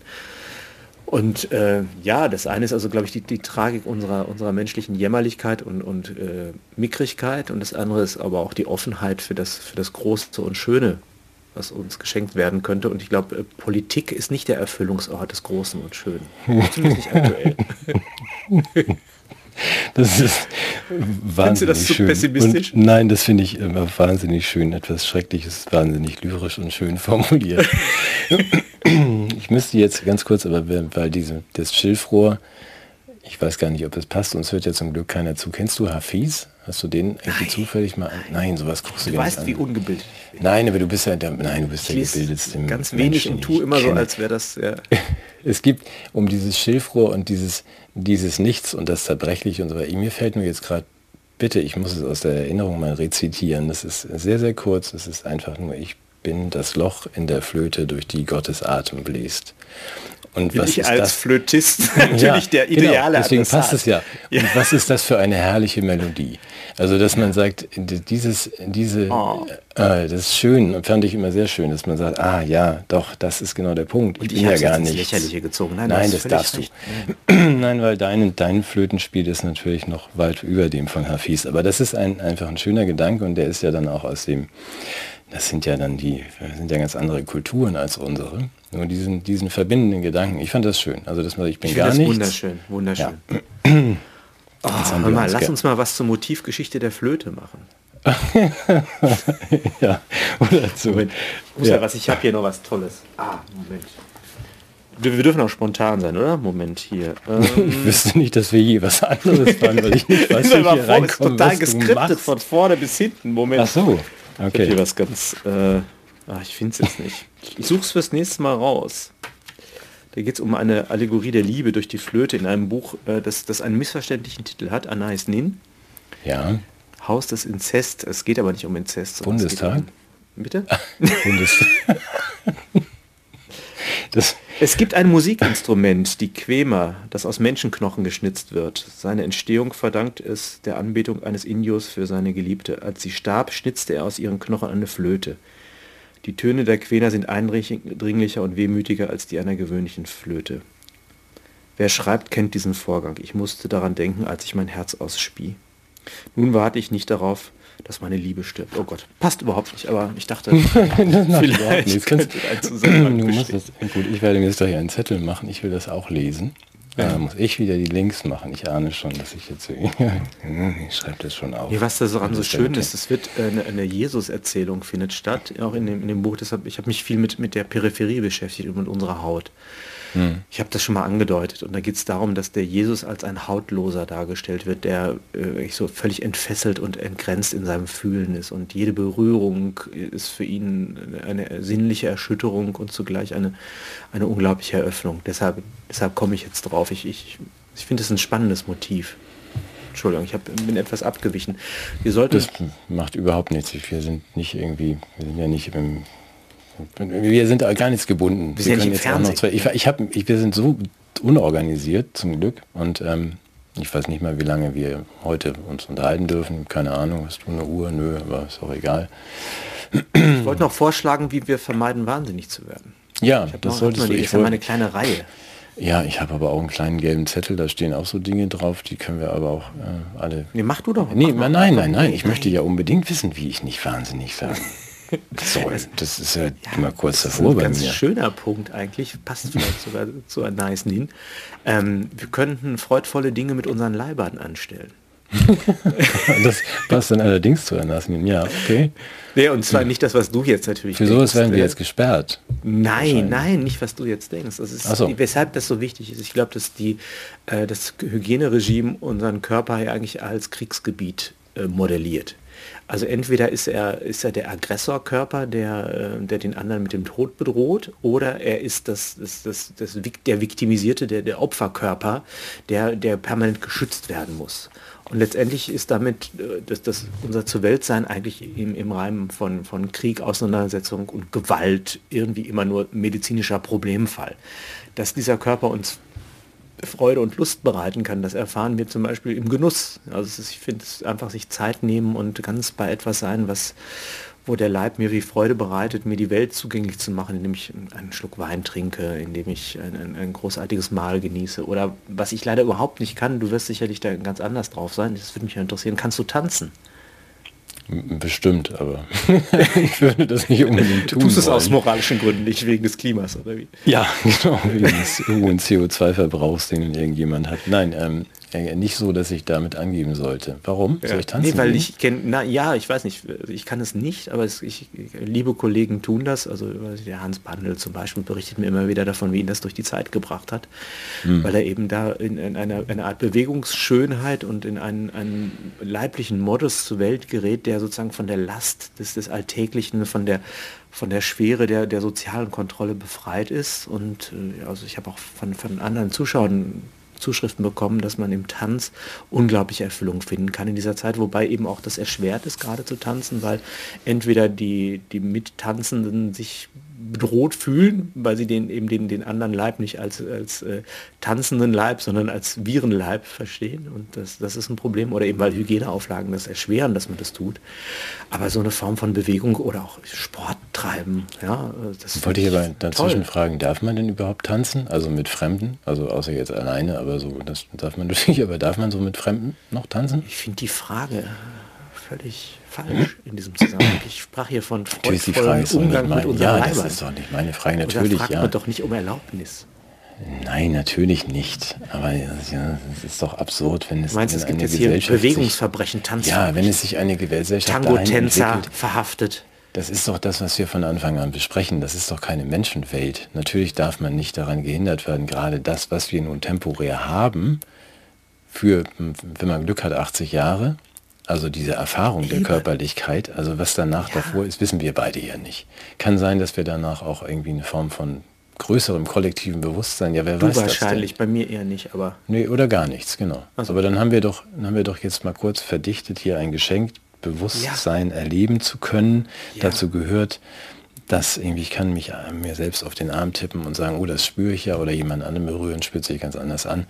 Und äh, ja, das eine ist also, glaube ich, die, die, Tragik unserer, unserer menschlichen Jämmerlichkeit und, und äh, Mickrigkeit. Und das andere ist aber auch die Offenheit für das, für das Große und Schöne, was uns geschenkt werden könnte. Und ich glaube, äh, Politik ist nicht der Erfüllungsort des Großen und Schönen. Zumindest nicht aktuell. Das ist wahnsinnig das so schön. Und nein, das finde ich immer wahnsinnig schön. Etwas Schreckliches, wahnsinnig lyrisch und schön formuliert. ich müsste jetzt ganz kurz, aber weil diese, das Schilfrohr, ich weiß gar nicht, ob es passt, uns hört ja zum Glück keiner zu. Kennst du Hafiz? Hast du den irgendwie zufällig mal? Nein, sowas guckst du, du weißt, wie ungebildet ich bin. Nein, aber du bist ja der, nein, du bist der gebildetste. Ganz wenig Menschen, und tu immer so, als wäre das. Ja. es gibt um dieses Schilfrohr und dieses, dieses Nichts und das Zerbrechliche und so weiter. Mir fällt nur jetzt gerade, bitte, ich muss es aus der Erinnerung mal rezitieren. Das ist sehr, sehr kurz. Es ist einfach nur, ich bin das Loch in der Flöte, durch die Gottes Atem bläst. Und was ich als das? Flötist natürlich ja, der genau, ideale genau, Deswegen passt es ja. ja. Und was ist das für eine herrliche Melodie? Also, dass man sagt, dieses, diese, oh. äh, das ist schön, fand ich immer sehr schön, dass man sagt, ah ja, doch, das ist genau der Punkt. Ich bin ja gar nicht. Lächerliche gezogen. Nein, Nein das, das darfst recht. du. Nein, weil dein, dein Flötenspiel ist natürlich noch weit über dem von Hafiz. Aber das ist ein, einfach ein schöner Gedanke und der ist ja dann auch aus dem das sind ja dann die, sind ja ganz andere Kulturen als unsere. Nur diesen, diesen verbindenden Gedanken. Ich fand das schön. Also dass man, ich bin ich gar nicht. Wunderschön, wunderschön. Ja. Oh, hör mal, lass uns mal was zur Motivgeschichte der Flöte machen. ja, oder zu. Moment, ja. was, ich habe hier noch was Tolles. Ah, Moment. Wir, wir, dürfen auch spontan sein, oder? Moment hier. Ähm, ich wüsste nicht, dass wir je was anderes waren, weil ich nicht weiß, wie hier reinkommen, total geskriptet von vorne bis hinten. Moment. Ach so. Okay. Ich hier was ganz... Äh, ach, ich finde es jetzt nicht. Ich suche es fürs nächste Mal raus. Da geht es um eine Allegorie der Liebe durch die Flöte in einem Buch, äh, das, das einen missverständlichen Titel hat, Anais Nin. Ja. Haus des Inzest. Es geht aber nicht um Inzest. Bundestag? Um, bitte? Bundestag. das, Es gibt ein Musikinstrument, die Quema, das aus Menschenknochen geschnitzt wird. Seine Entstehung verdankt es der Anbetung eines Indios für seine Geliebte. Als sie starb, schnitzte er aus ihren Knochen eine Flöte. Die Töne der Quena sind eindringlicher und wehmütiger als die einer gewöhnlichen Flöte. Wer schreibt, kennt diesen Vorgang. Ich musste daran denken, als ich mein Herz ausspie. Nun warte ich nicht darauf, dass meine Liebe stirbt. Oh Gott, passt überhaupt nicht, aber ich dachte, vielleicht nichts. Kannst, ein du musst das, gut, ich werde mir jetzt gleich einen Zettel machen, ich will das auch lesen. Ja. Da muss ich wieder die Links machen. Ich ahne schon, dass ich jetzt ich schreibe das schon auf. Ja, was da so an so schön ist, es wird äh, eine, eine Jesus-Erzählung findet statt, auch in dem, in dem Buch. Deshalb, ich habe mich viel mit, mit der Peripherie beschäftigt und mit unserer Haut. Hm. Ich habe das schon mal angedeutet und da geht es darum, dass der Jesus als ein Hautloser dargestellt wird, der äh, so völlig entfesselt und entgrenzt in seinem Fühlen ist und jede Berührung ist für ihn eine sinnliche Erschütterung und zugleich eine, eine unglaubliche Eröffnung. Deshalb, deshalb komme ich jetzt drauf. Ich, ich, ich finde es ein spannendes Motiv. Entschuldigung, ich hab, bin etwas abgewichen. Wir sollten das macht überhaupt nichts. Wir sind nicht irgendwie, wir sind ja nicht im wir sind gar nichts gebunden. Wir, wir können jetzt auch noch zwei, ich, ich hab, ich, wir sind so unorganisiert zum Glück und ähm, ich weiß nicht mal, wie lange wir heute uns unterhalten dürfen. Keine Ahnung, hast du eine Uhr? Nö, aber ist auch egal. Ich wollte noch vorschlagen, wie wir vermeiden, wahnsinnig zu werden. Ja, das noch, solltest du. Ich habe eine kleine Reihe. Ja, ich habe aber auch einen kleinen gelben Zettel, da stehen auch so Dinge drauf, die können wir aber auch äh, alle. Nee, mach du doch. Nee, nein, nein, nein, nein. Ich möchte ja unbedingt wissen, wie ich nicht wahnsinnig werde. So, das ist ja, ja immer kurz davor bei ganz mir. schöner Punkt eigentlich, passt vielleicht sogar zu einem nice hin. Ähm, wir könnten freudvolle Dinge mit unseren Leibern anstellen. das passt dann allerdings zu Anasin, ja, okay. Nee, und zwar nicht das, was du jetzt natürlich Für sowas werden wir äh, jetzt gesperrt. Nein, nein, nicht was du jetzt denkst. Das ist, so. weshalb das so wichtig ist. Ich glaube, dass die, äh, das Hygieneregime unseren Körper ja eigentlich als Kriegsgebiet äh, modelliert. Also entweder ist er, ist er der Aggressorkörper, der, äh, der den anderen mit dem Tod bedroht, oder er ist das, das, das, das, der Viktimisierte, der, der Opferkörper, der, der permanent geschützt werden muss. Und letztendlich ist damit äh, dass das unser Zuweltsein eigentlich im, im Rahmen von, von Krieg, Auseinandersetzung und Gewalt irgendwie immer nur medizinischer Problemfall. Dass dieser Körper uns Freude und Lust bereiten kann. Das erfahren wir zum Beispiel im Genuss. Also ist, ich finde es einfach sich Zeit nehmen und ganz bei etwas sein, was wo der Leib mir wie Freude bereitet, mir die Welt zugänglich zu machen, indem ich einen Schluck Wein trinke, indem ich ein, ein, ein großartiges Mahl genieße. Oder was ich leider überhaupt nicht kann, du wirst sicherlich da ganz anders drauf sein, das würde mich interessieren, kannst du tanzen? Bestimmt, aber ich würde das nicht unbedingt tun. Du tust es aus moralischen Gründen, nicht wegen des Klimas, oder wie? Ja, genau, wegen des hohen CO2-Verbrauchs, den irgendjemand hat. Nein, ähm, nicht so, dass ich damit angeben sollte. Warum? Soll ich tanzen? Nee, weil ich kenne, na ja, ich weiß nicht, ich kann es nicht, aber es, ich, liebe Kollegen tun das. Also der Hans Bandel zum Beispiel berichtet mir immer wieder davon, wie ihn das durch die Zeit gebracht hat, hm. weil er eben da in, in eine, eine, Art Bewegungsschönheit und in einen, einen, leiblichen Modus zur Welt gerät, der sozusagen von der Last des, des Alltäglichen, von der von der Schwere der, der sozialen Kontrolle befreit ist. Und äh, also ich habe auch von, von anderen Zuschauern Zuschriften bekommen, dass man im Tanz unglaubliche Erfüllung finden kann in dieser Zeit, wobei eben auch das erschwert ist, gerade zu tanzen, weil entweder die, die Mittanzenden sich bedroht fühlen, weil sie den eben den, den anderen Leib nicht als, als äh, tanzenden Leib, sondern als Virenleib verstehen. Und das, das ist ein Problem. Oder eben weil Hygieneauflagen das erschweren, dass man das tut. Aber so eine Form von Bewegung oder auch Sport treiben, ja, das wollte ich aber dazwischen toll. fragen, darf man denn überhaupt tanzen? Also mit Fremden? Also außer jetzt alleine, aber so, das darf man natürlich, aber darf man so mit Fremden noch tanzen? Ich finde die Frage völlig falsch in diesem Zusammenhang. Ich sprach hier von freudvollen Umgang mit unseren Ja, Leibern. das ist doch nicht meine Frage, natürlich. fragt ja. man doch nicht um Erlaubnis. Nein, natürlich nicht. Aber ja, es ist doch absurd, wenn es, meinst, wenn es gibt jetzt hier Bewegungsverbrechen, Tanzverbrechen. Ja, wenn es sich eine Gesellschaft Tango-Tänzer verhaftet. Das ist doch das, was wir von Anfang an besprechen. Das ist doch keine Menschenwelt. Natürlich darf man nicht daran gehindert werden, gerade das, was wir nun temporär haben, für, wenn man Glück hat, 80 Jahre, also diese Erfahrung der Körperlichkeit, also was danach ja. davor ist, wissen wir beide ja nicht. Kann sein, dass wir danach auch irgendwie eine Form von größerem kollektiven Bewusstsein, ja, wer du weiß wahrscheinlich, bei mir eher nicht, aber... Nee, oder gar nichts, genau. Also. Aber dann haben wir doch, dann haben wir doch jetzt mal kurz verdichtet hier ein Geschenk, Bewusstsein ja. erleben zu können. Ja. Dazu gehört das irgendwie, ich kann mich mir selbst auf den Arm tippen und sagen, oh, das spüre ich ja, oder jemand anderen berühren, spürt sich ganz anders an.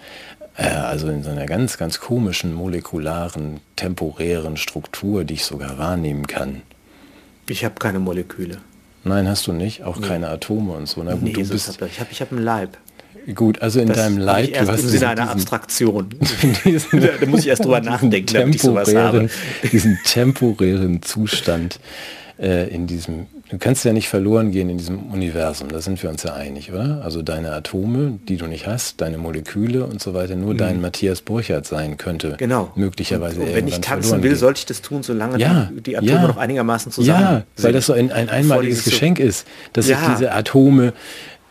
Äh, also in so einer ganz, ganz komischen, molekularen, temporären Struktur, die ich sogar wahrnehmen kann. Ich habe keine Moleküle. Nein, hast du nicht? Auch nee. keine Atome und so. Na gut, nee, du bist, ich habe ich hab einen Leib. Gut, also in das deinem Leib, du hast Sinne einer Abstraktion. da muss ich erst drüber nachdenken, damit ich sowas habe. Diesen temporären Zustand äh, in diesem, du kannst ja nicht verloren gehen in diesem Universum, da sind wir uns ja einig, oder? Also deine Atome, die du nicht hast, deine Moleküle und so weiter, nur mhm. dein Matthias Burchardt sein könnte. Genau. Möglicherweise. Und, und wenn ich tanzen will, sollte ich das tun, solange ja, die, Atome ja, noch einigermaßen zusammen Ja, sind. weil das so ein, ein einmaliges Geschenk ist, dass ja. sich diese Atome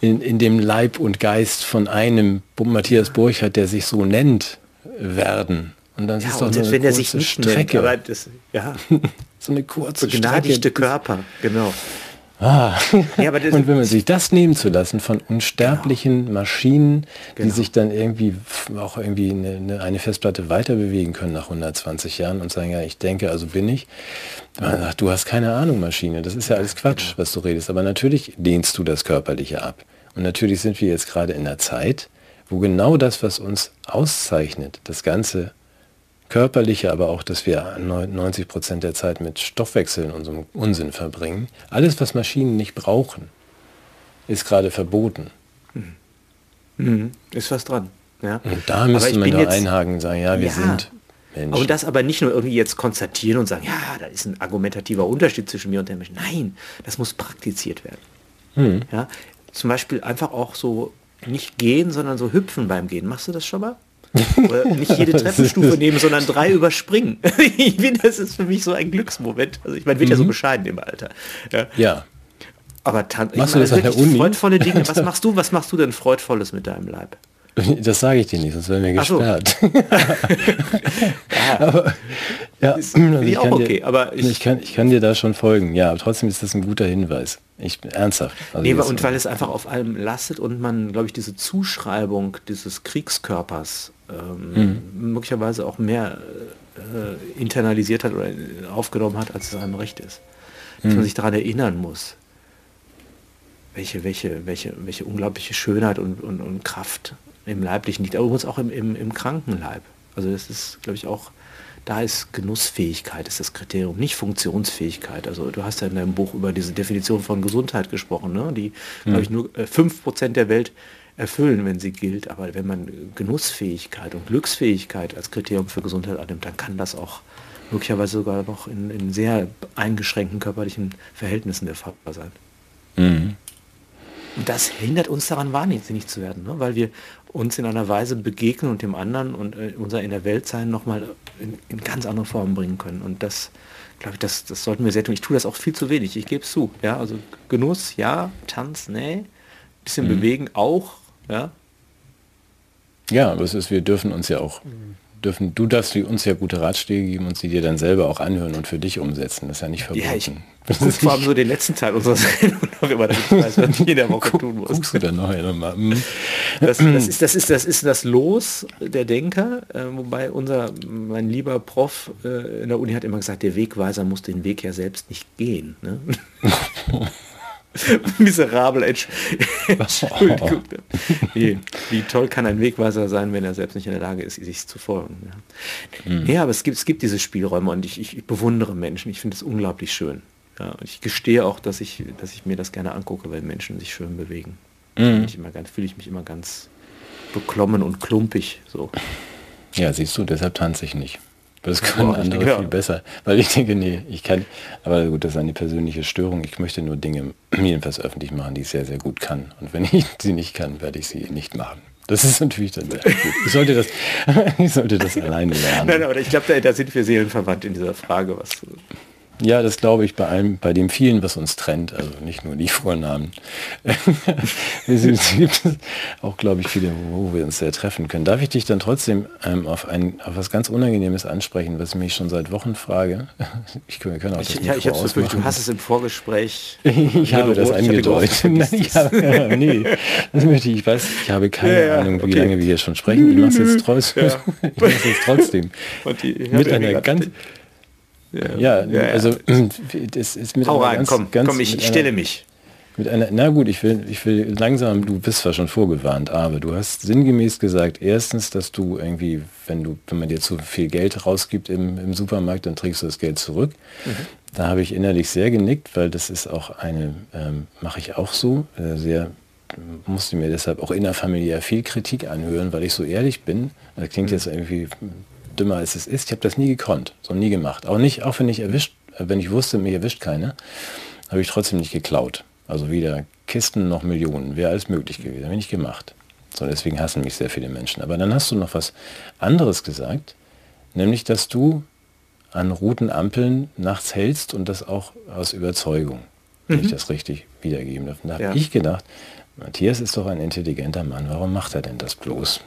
in, in dem Leib und Geist von einem Matthias Burchardt, der sich so nennt, werden. Und dann ja, ist doch selbst wenn er sich nicht Strecke. Nennt, das, ja. so eine kurze Begnadigte Körper, genau. Ah. Ja, und wenn man sich das nehmen zu lassen von unsterblichen genau. Maschinen, die genau. sich dann irgendwie auch irgendwie eine, eine, Festplatte weiter bewegen können nach 120 Jahren und sagen, ja, ich denke, also bin ich. Man sagt, du hast keine Ahnung, Maschine. Das ist ja alles Quatsch, genau. was du redest. Aber natürlich lehnst du das Körperliche ab. Und natürlich sind wir jetzt gerade in der Zeit, wo genau das, was uns auszeichnet, das Ganze körperliche, aber auch, dass wir 90 Prozent der Zeit mit Stoffwechseln und so einem Unsinn verbringen. Alles, was Maschinen nicht brauchen, ist gerade verboten. Mhm. Mhm. Ist was dran. Ja. Und da müsste man da einhaken und sagen, ja, wir ja. sind Menschen. Und das aber nicht nur irgendwie jetzt konstatieren und sagen, ja, da ist ein argumentativer Unterschied zwischen mir und dem Menschen. Nein, das muss praktiziert werden. Mhm. Ja. Zum Beispiel einfach auch so nicht gehen, sondern so hüpfen beim Gehen. Machst du das schon mal? Oder nicht jede Treppenstufe nehmen, sondern drei überspringen. ich finde, das ist für mich so ein Glücksmoment. Also ich meine, wird mhm. ja so mhm. bescheiden im Alter. Ja. ja. Aber Tan machst du das an der Uni? freudvolle Dinge. Was machst du? Was machst du denn freudvolles mit deinem Leib? Das sage ich dir nicht, sonst werden wir gesperrt. So. ja. aber, ja, also ich, auch okay, dir, aber ich, ich, kann, ich kann dir da schon folgen. Ja, aber trotzdem ist das ein guter Hinweis. Ich ernsthaft. Also nee, und weil es einfach auf allem lastet und man, glaube ich, diese Zuschreibung dieses Kriegskörpers ähm, mhm. möglicherweise auch mehr äh, internalisiert hat oder aufgenommen hat, als es einem recht ist. Dass mhm. man sich daran erinnern muss, welche, welche, welche, welche unglaubliche Schönheit und, und, und Kraft im Leiblichen liegt, aber übrigens auch im, im, im Krankenleib. Also das ist, glaube ich, auch, da ist Genussfähigkeit ist das Kriterium, nicht Funktionsfähigkeit. Also du hast ja in deinem Buch über diese Definition von Gesundheit gesprochen, ne? die, mhm. glaube ich, nur äh, 5% der Welt erfüllen, wenn sie gilt. Aber wenn man Genussfähigkeit und Glücksfähigkeit als Kriterium für Gesundheit annimmt, dann kann das auch möglicherweise sogar noch in, in sehr eingeschränkten körperlichen Verhältnissen der Fall sein. Mhm. Und das hindert uns daran, wahnsinnig zu werden, ne? weil wir uns in einer Weise begegnen und dem anderen und äh, unser in der Welt sein nochmal in, in ganz andere Formen bringen können. Und das, glaube ich, das, das sollten wir sehr tun. Ich tue das auch viel zu wenig, ich gebe es zu. Ja, also Genuss, ja, Tanz, nee, bisschen mhm. bewegen auch, ja. Ja, aber es ist, wir dürfen uns ja auch, dürfen, du darfst uns ja gute Ratschläge geben und sie dir dann selber auch anhören und für dich umsetzen. Das ist ja nicht verboten. Ja, ich guck vor allem so den letzten Teil unserer Sendung immer, damit ich weiß, was ich jeder Woche tun muss. Guckst du dann noch einmal? Mhm. Das, das, ist, das, ist, das ist das Los der Denker, äh, wobei unser, mein lieber Prof äh, in der Uni hat immer gesagt, der Wegweiser muss den Weg ja selbst nicht gehen. Ne? Miserabel Entschuldigung. Wie, wie, toll kann ein Wegweiser sein, wenn er selbst nicht in der Lage ist, sich zu folgen. Ja, mhm. ja aber es gibt, es gibt diese Spielräume und ich, ich bewundere Menschen. Ich finde es unglaublich schön. Ja, ich gestehe auch, dass ich, dass ich mir das gerne angucke, wenn Menschen sich schön bewegen. Mhm. Fühle ich mich immer ganz beklommen und klumpig. So. Ja, siehst du, deshalb tanze ich nicht. Das können andere ja. viel besser. Weil ich denke, nee, ich kann, aber gut, das ist eine persönliche Störung. Ich möchte nur Dinge jedenfalls öffentlich machen, die ich sehr, sehr gut kann. Und wenn ich sie nicht kann, werde ich sie nicht machen. Das ist natürlich dann sehr gut. Ich sollte das, ich sollte das alleine lernen. Nein, aber ich glaube, da, da, sind wir seelenverwandt in dieser Frage, was ja, das glaube ich bei allem, bei dem vielen, was uns trennt, also nicht nur die Vornamen. es gibt auch, glaube ich, viele, wo wir uns sehr treffen können. Darf ich dich dann trotzdem ähm, auf, ein, auf was ganz Unangenehmes ansprechen, was ich mich schon seit Wochen frage? Ich, wir können auch das ich, ja, ich habe das du hast es im Vorgespräch. ich habe das angedeutet. Ich habe, nee, das möchte ich, ich weiß, ich habe keine ja, Ahnung, wie okay. lange wir hier schon sprechen. Ich mache es jetzt trotzdem. Ja. Ich mache es jetzt trotzdem. Die, mit einer ganz ja, ja, ja, also das ist mit Hau rein, ganz, komm, ganz komm, ich, ich stelle mich. mit einer, na gut, ich will, ich will langsam, du bist zwar schon vorgewarnt, aber du hast sinngemäß gesagt, erstens, dass du irgendwie, wenn du, wenn man dir zu viel Geld rausgibt im, im Supermarkt, dann trägst du das Geld zurück. Mhm. Da habe ich innerlich sehr genickt, weil das ist auch eine, ähm, mache ich auch so, äh, sehr musste mir deshalb auch innerfamiliär viel Kritik anhören, weil ich so ehrlich bin. Das klingt mhm. jetzt irgendwie dümmer als es ist. Ich habe das nie gekonnt, so nie gemacht. Auch nicht, auch wenn ich erwischt, wenn ich wusste, mir erwischt keiner, habe ich trotzdem nicht geklaut. Also weder Kisten noch Millionen. Wäre alles möglich gewesen. Habe ich nicht gemacht. So, deswegen hassen mich sehr viele Menschen. Aber dann hast du noch was anderes gesagt, nämlich, dass du an roten Ampeln nachts hältst und das auch aus Überzeugung, wenn mhm. ich das richtig wiedergeben darf. da habe ja. ich gedacht, Matthias ist doch ein intelligenter Mann, warum macht er denn das bloß?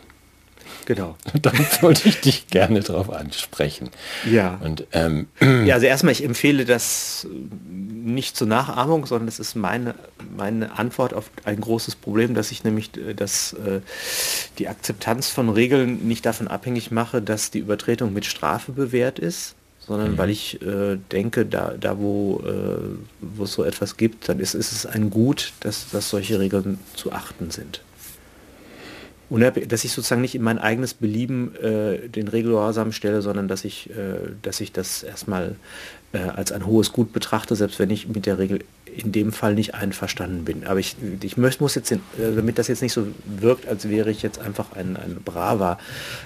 Genau. Da wollte ich dich gerne darauf ansprechen. Ja. Und, ähm, ja, also erstmal, ich empfehle das nicht zur Nachahmung, sondern es ist meine, meine Antwort auf ein großes Problem, dass ich nämlich äh, dass, äh, die Akzeptanz von Regeln nicht davon abhängig mache, dass die Übertretung mit Strafe bewährt ist, sondern mhm. weil ich äh, denke, da, da wo, äh, wo es so etwas gibt, dann ist, ist es ein Gut, dass, dass solche Regeln zu achten sind dass ich sozusagen nicht in mein eigenes Belieben äh, den Regelgehorsam stelle, sondern dass ich, äh, dass ich das erstmal äh, als ein hohes Gut betrachte, selbst wenn ich mit der Regel in dem Fall nicht einverstanden bin. Aber ich, ich muss jetzt, in, äh, damit das jetzt nicht so wirkt, als wäre ich jetzt einfach ein, ein braver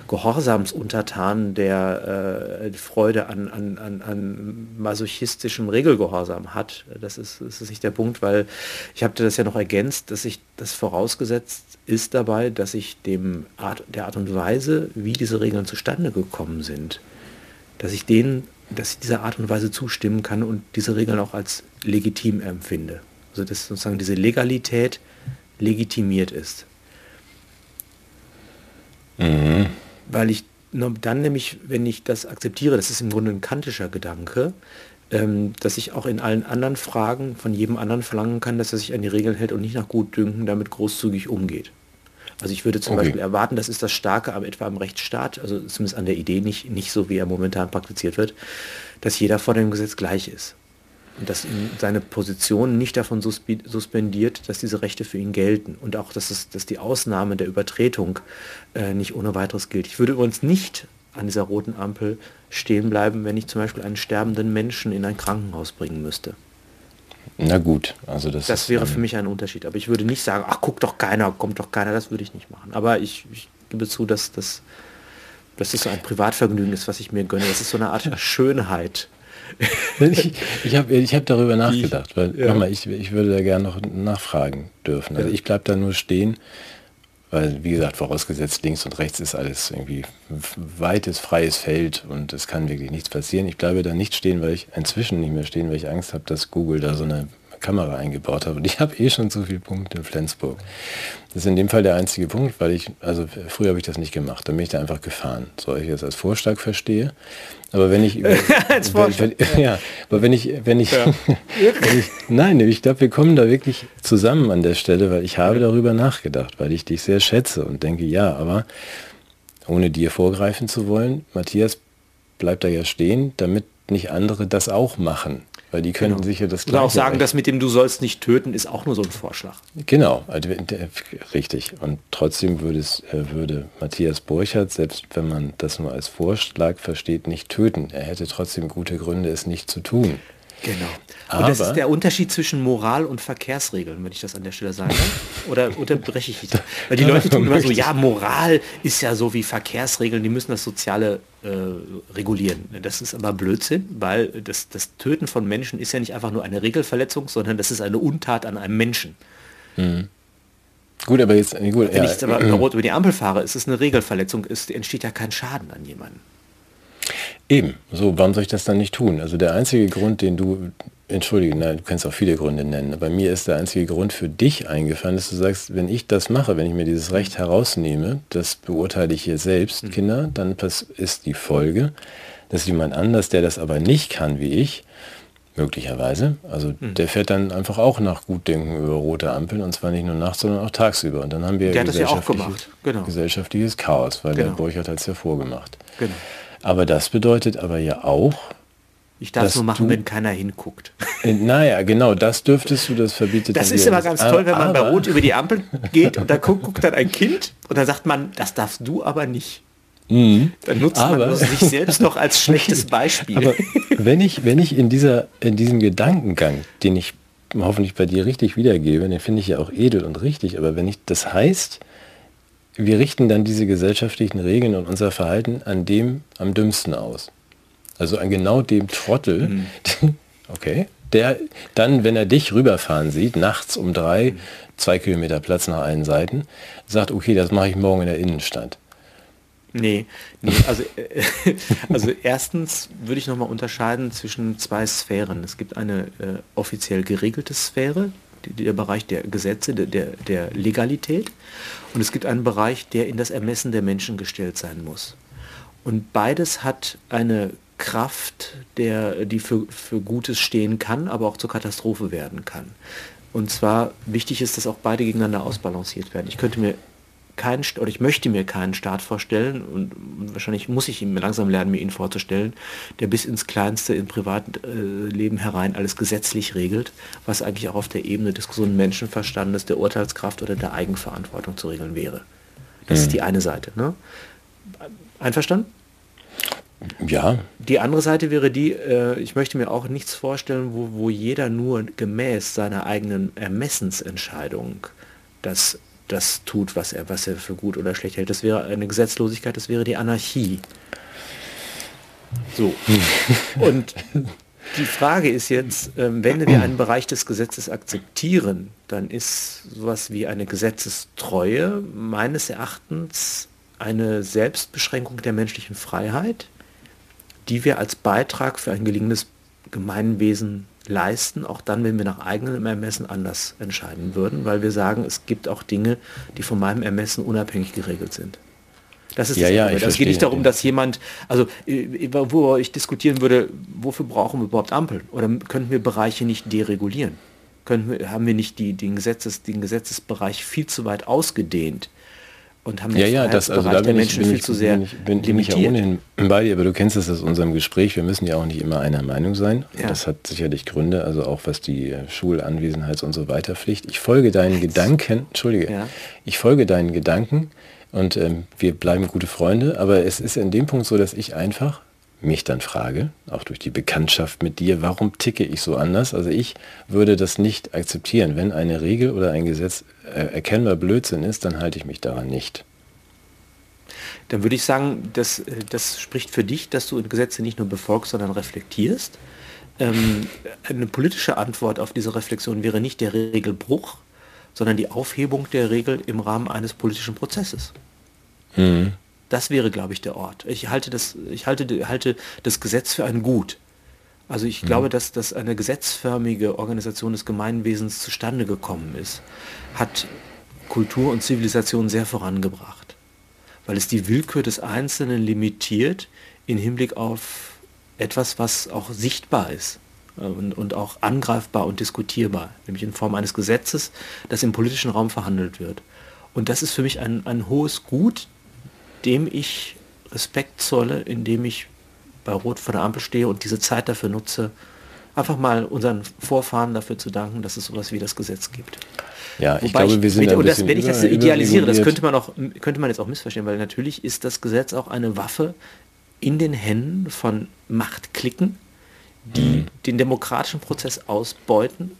Gehorsamsuntertan, der äh, Freude an, an, an, an masochistischem Regelgehorsam hat. Das ist, das ist nicht der Punkt, weil ich habe das ja noch ergänzt, dass ich das vorausgesetzt ist dabei, dass ich dem Art, der Art und Weise, wie diese Regeln zustande gekommen sind, dass ich denen dass ich dieser Art und Weise zustimmen kann und diese Regeln auch als legitim empfinde. Also dass sozusagen diese Legalität legitimiert ist. Mhm. Weil ich dann nämlich, wenn ich das akzeptiere, das ist im Grunde ein kantischer Gedanke, ähm, dass ich auch in allen anderen Fragen von jedem anderen verlangen kann, dass er sich an die Regeln hält und nicht nach Gutdünken damit großzügig umgeht. Also ich würde zum okay. Beispiel erwarten, das ist das Starke am, etwa am Rechtsstaat, also zumindest an der Idee nicht, nicht so, wie er momentan praktiziert wird, dass jeder vor dem Gesetz gleich ist. Und dass seine Position nicht davon suspendiert, dass diese Rechte für ihn gelten. Und auch, dass, es, dass die Ausnahme der Übertretung äh, nicht ohne weiteres gilt. Ich würde übrigens nicht an dieser roten Ampel stehen bleiben, wenn ich zum Beispiel einen sterbenden Menschen in ein Krankenhaus bringen müsste. Na gut, also das. Das wäre für mich ein Unterschied. Aber ich würde nicht sagen, ach guck doch keiner, kommt doch keiner, das würde ich nicht machen. Aber ich, ich gebe zu, dass das, dass das so ein Privatvergnügen ist, was ich mir gönne. Das ist so eine Art Schönheit. ich ich habe ich hab darüber nachgedacht, weil ja. nochmal, ich, ich würde da gerne noch nachfragen dürfen. Also ich bleibe da nur stehen, weil wie gesagt, vorausgesetzt links und rechts ist alles irgendwie weites, freies Feld und es kann wirklich nichts passieren. Ich bleibe da nicht stehen, weil ich inzwischen nicht mehr stehen, weil ich Angst habe, dass Google da so eine Kamera eingebaut hat. Und ich habe eh schon so viele Punkte in Flensburg. Das ist in dem Fall der einzige Punkt, weil ich, also früher habe ich das nicht gemacht, dann bin ich da einfach gefahren. So ich das als Vorschlag verstehe. Aber wenn ich, als Vorschlag, wenn, ja, aber wenn ich, wenn ich, ja. wenn ich nein, ich glaube, wir kommen da wirklich zusammen an der Stelle, weil ich habe darüber nachgedacht, weil ich dich sehr schätze und denke, ja, aber ohne dir vorgreifen zu wollen, Matthias bleibt da ja stehen, damit nicht andere das auch machen. Weil die können genau. sicher das Gleiche. Oder auch sagen, das mit dem du sollst nicht töten, ist auch nur so ein Vorschlag. Genau, also, richtig. Und trotzdem würde, es, äh, würde Matthias Burchardt, selbst wenn man das nur als Vorschlag versteht, nicht töten. Er hätte trotzdem gute Gründe, es nicht zu tun. Genau. Und Aber das ist der Unterschied zwischen Moral und Verkehrsregeln, wenn ich das an der Stelle sage. Oder unterbreche ich dich? Weil die Leute tun immer so, ja, Moral ist ja so wie Verkehrsregeln, die müssen das Soziale äh, regulieren. Das ist aber Blödsinn, weil das, das Töten von Menschen ist ja nicht einfach nur eine Regelverletzung, sondern das ist eine Untat an einem Menschen. Mhm. Gut, aber jetzt, gut, Wenn ja. ich aber rot über die Ampel fahre, ist es eine Regelverletzung, ist, entsteht ja kein Schaden an jemanden. Eben, so, warum soll ich das dann nicht tun? Also der einzige Grund, den du, entschuldige, nein, du kannst auch viele Gründe nennen, aber mir ist der einzige Grund für dich eingefallen, dass du sagst, wenn ich das mache, wenn ich mir dieses Recht herausnehme, das beurteile ich hier selbst, mhm. Kinder, dann ist die Folge, dass jemand anders, der das aber nicht kann wie ich, möglicherweise, also mhm. der fährt dann einfach auch nach Gutdenken über rote Ampeln und zwar nicht nur nachts, sondern auch tagsüber. Und dann haben wir der gesellschaftliches, ja genau. gesellschaftliches Chaos, weil genau. der Burchard hat es ja vorgemacht. Genau. Aber das bedeutet aber ja auch, Ich darf es nur machen, du- wenn keiner hinguckt. Äh, Naja, genau, das dürftest du, das verbietet Das ist immer ganz toll, wenn man bei Rot über die Ampel geht und da guckt, guckt dann ein Kind und dann sagt man, das darfst du aber nicht. Dann nutzt Aber- man sich selbst noch als schlechtes Beispiel. Aber wenn ich, wenn ich in, dieser, in diesem Gedankengang, den ich hoffentlich bei dir richtig wiedergebe, den finde ich ja auch edel und richtig, aber wenn ich, das heißt, wir richten dann diese gesellschaftlichen Regeln und unser Verhalten an dem am dümmsten aus. Also an genau dem Trottel, okay, der dann, wenn er dich rüberfahren sieht, nachts um drei, zwei Kilometer Platz nach allen Seiten, sagt, okay, das mache ich morgen in der Innenstadt. Nee, nee also, äh, also erstens würde ich nochmal unterscheiden zwischen zwei Sphären. Es gibt eine äh, offiziell geregelte Sphäre, der Bereich der Gesetze, der, der, Legalität. Und es gibt einen Bereich, der in das Ermessen der Menschen gestellt sein muss. Und beides hat eine Kraft, der, die für, für Gutes stehen kann, aber auch zur Katastrophe werden kann. Und zwar wichtig ist, dass auch beide gegeneinander ausbalanciert werden. Ich könnte mir keinen, oder ich möchte mir keinen Staat vorstellen und, wahrscheinlich muss ich ihm langsam lernen, mir ihn vorzustellen, der bis ins Kleinste im Privatleben herein alles gesetzlich regelt, was eigentlich auch auf der Ebene des gesunden Menschenverstandes, der Urteilskraft oder der Eigenverantwortung zu regeln wäre. Das ist die eine Seite. Ne? Einverstanden? Ja, Die andere Seite wäre die, äh, ich möchte mir auch nichts vorstellen, wo, wo jeder nur gemäß seiner eigenen Ermessensentscheidung das, das tut, was er, was er für gut oder schlecht hält. Das wäre eine Gesetzlosigkeit, das wäre die Anarchie. So. Und die Frage ist jetzt, ähm, wenn wir einen Bereich des Gesetzes akzeptieren, dann ist sowas wie eine Gesetzestreue meines Erachtens eine Selbstbeschränkung der menschlichen Freiheit, die wir als Beitrag für ein gelingendes Gemeinwesen leisten, auch dann, wenn wir nach eigenem Ermessen anders entscheiden würden, weil wir sagen, es gibt auch Dinge, die von meinem Ermessen unabhängig geregelt sind. Das ist Ja, das ja, ich Es geht nicht darum, dass jemand, also äh, wo ich diskutieren würde, wofür brauchen wir überhaupt Ampeln? Oder könnten wir Bereiche nicht deregulieren? Können wir, haben wir nicht die, den, Gesetzes, den Gesetzesbereich viel zu weit ausgedehnt und haben Ja, ja, das, also da bin ich, bin ich, zu sehr bin ich, bin, bin ich ja ohnehin bei dir, aber du kennst es aus unserem Gespräch, wir müssen ja auch nicht immer einer Meinung sein. Ja. Das hat sicherlich Gründe, also auch was die Schulanwesenheits- und so weiter Pflicht. Ich folge deinen Gedanken, entschuldige, Ja. ich folge deinen Gedanken und ähm, wir bleiben gute Freunde, aber es ist in dem Punkt so, dass ich einfach mich dann frage, auch durch die Bekanntschaft mit dir, warum ticke ich so anders? Also ich würde das nicht akzeptieren. Wenn eine Regel oder ein Gesetz äh, erkennbar Blödsinn ist, dann halte ich mich daran nicht. Dann würde ich sagen, das, äh, das spricht für dich, dass du Gesetze nicht nur befolgst, sondern reflektierst. Ähm, eine politische Antwort auf diese Reflexion wäre nicht der Regelbruch, sondern die Aufhebung der Regel im Rahmen eines politischen Prozesses. Das wäre, glaube ich, der Ort. Ich halte das, ich halte, halte das Gesetz für ein Gut. Also ich glaube, dass, dass eine gesetzförmige Organisation des Gemeinwesens zustande gekommen ist, hat Kultur und Zivilisation sehr vorangebracht, weil es die Willkür des Einzelnen limitiert in Hinblick auf etwas, was auch sichtbar ist äh, und, und auch angreifbar und diskutierbar, nämlich in Form eines Gesetzes, das im politischen Raum verhandelt wird. Und das ist für mich ein, ein hohes Gut, dem ich Respekt zolle, indem ich bei Rot vor der Ampel stehe und diese Zeit dafür nutze, einfach mal unseren Vorfahren dafür zu danken, dass es sowas wie das Gesetz gibt. Ja, ich Wobei glaube, wir sind ein und das, wenn ich das über- idealisiere, das könnte man auch könnte man jetzt auch missverstehen, weil natürlich ist das Gesetz auch eine Waffe in den Händen von Machtklicken, die Mhm. den demokratischen Prozess ausbeuten,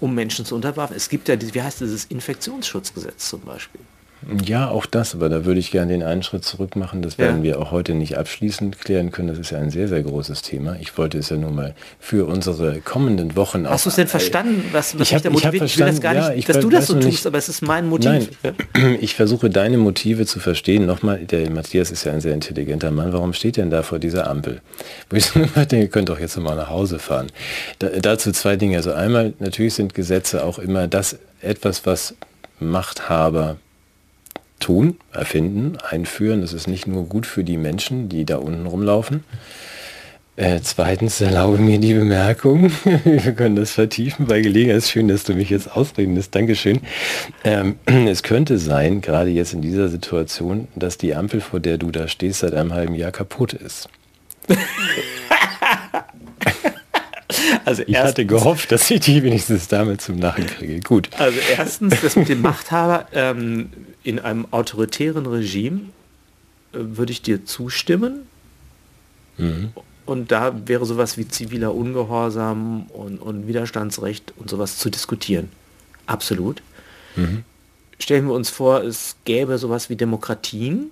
um Menschen zu unterwerfen. Es gibt ja, wie heißt dieses Infektionsschutzgesetz zum Beispiel. Ja, auch das, aber da würde ich gerne den einen Schritt zurück machen. Das Ja. werden wir auch heute nicht abschließend klären können. Das ist ja ein sehr, sehr großes Thema. Ich wollte es ja nur mal für unsere kommenden Wochen Hast du es denn verstanden, was, was Ich hab- mich da ich? Ich will das gar nicht, ja, ich dass du das so tust, nicht- aber es ist mein Motiv. Nein, ich versuche deine Motive zu verstehen. Nochmal, der Matthias ist ja ein sehr intelligenter Mann. Warum steht denn da vor dieser Ampel? Wo ich immer denke, ihr könnt doch jetzt mal nach Hause fahren. Da, dazu zwei Dinge. Also einmal, natürlich sind Gesetze auch immer das etwas, was Machthaber tun, erfinden, einführen. Das ist nicht nur gut für die Menschen, die da unten rumlaufen. Äh, zweitens erlaube mir die Bemerkung, wir können das vertiefen bei Gelegenheit. Es ist schön, dass du mich jetzt ausreden lässt. Dankeschön. Ähm, es könnte sein, gerade jetzt in dieser Situation, dass die Ampel, vor der du da stehst, seit einem halben Jahr kaputt ist. Also ich hatte gehofft, dass ich die wenigstens damit zum Lachen kriege. Gut. Also erstens, das mit dem Machthaber ähm, in einem autoritären Regime äh, würde ich dir zustimmen. Mhm. Und da wäre sowas wie ziviler Ungehorsam und, und Widerstandsrecht und sowas zu diskutieren. Absolut. Mhm. Stellen wir uns vor, es gäbe sowas wie Demokratien,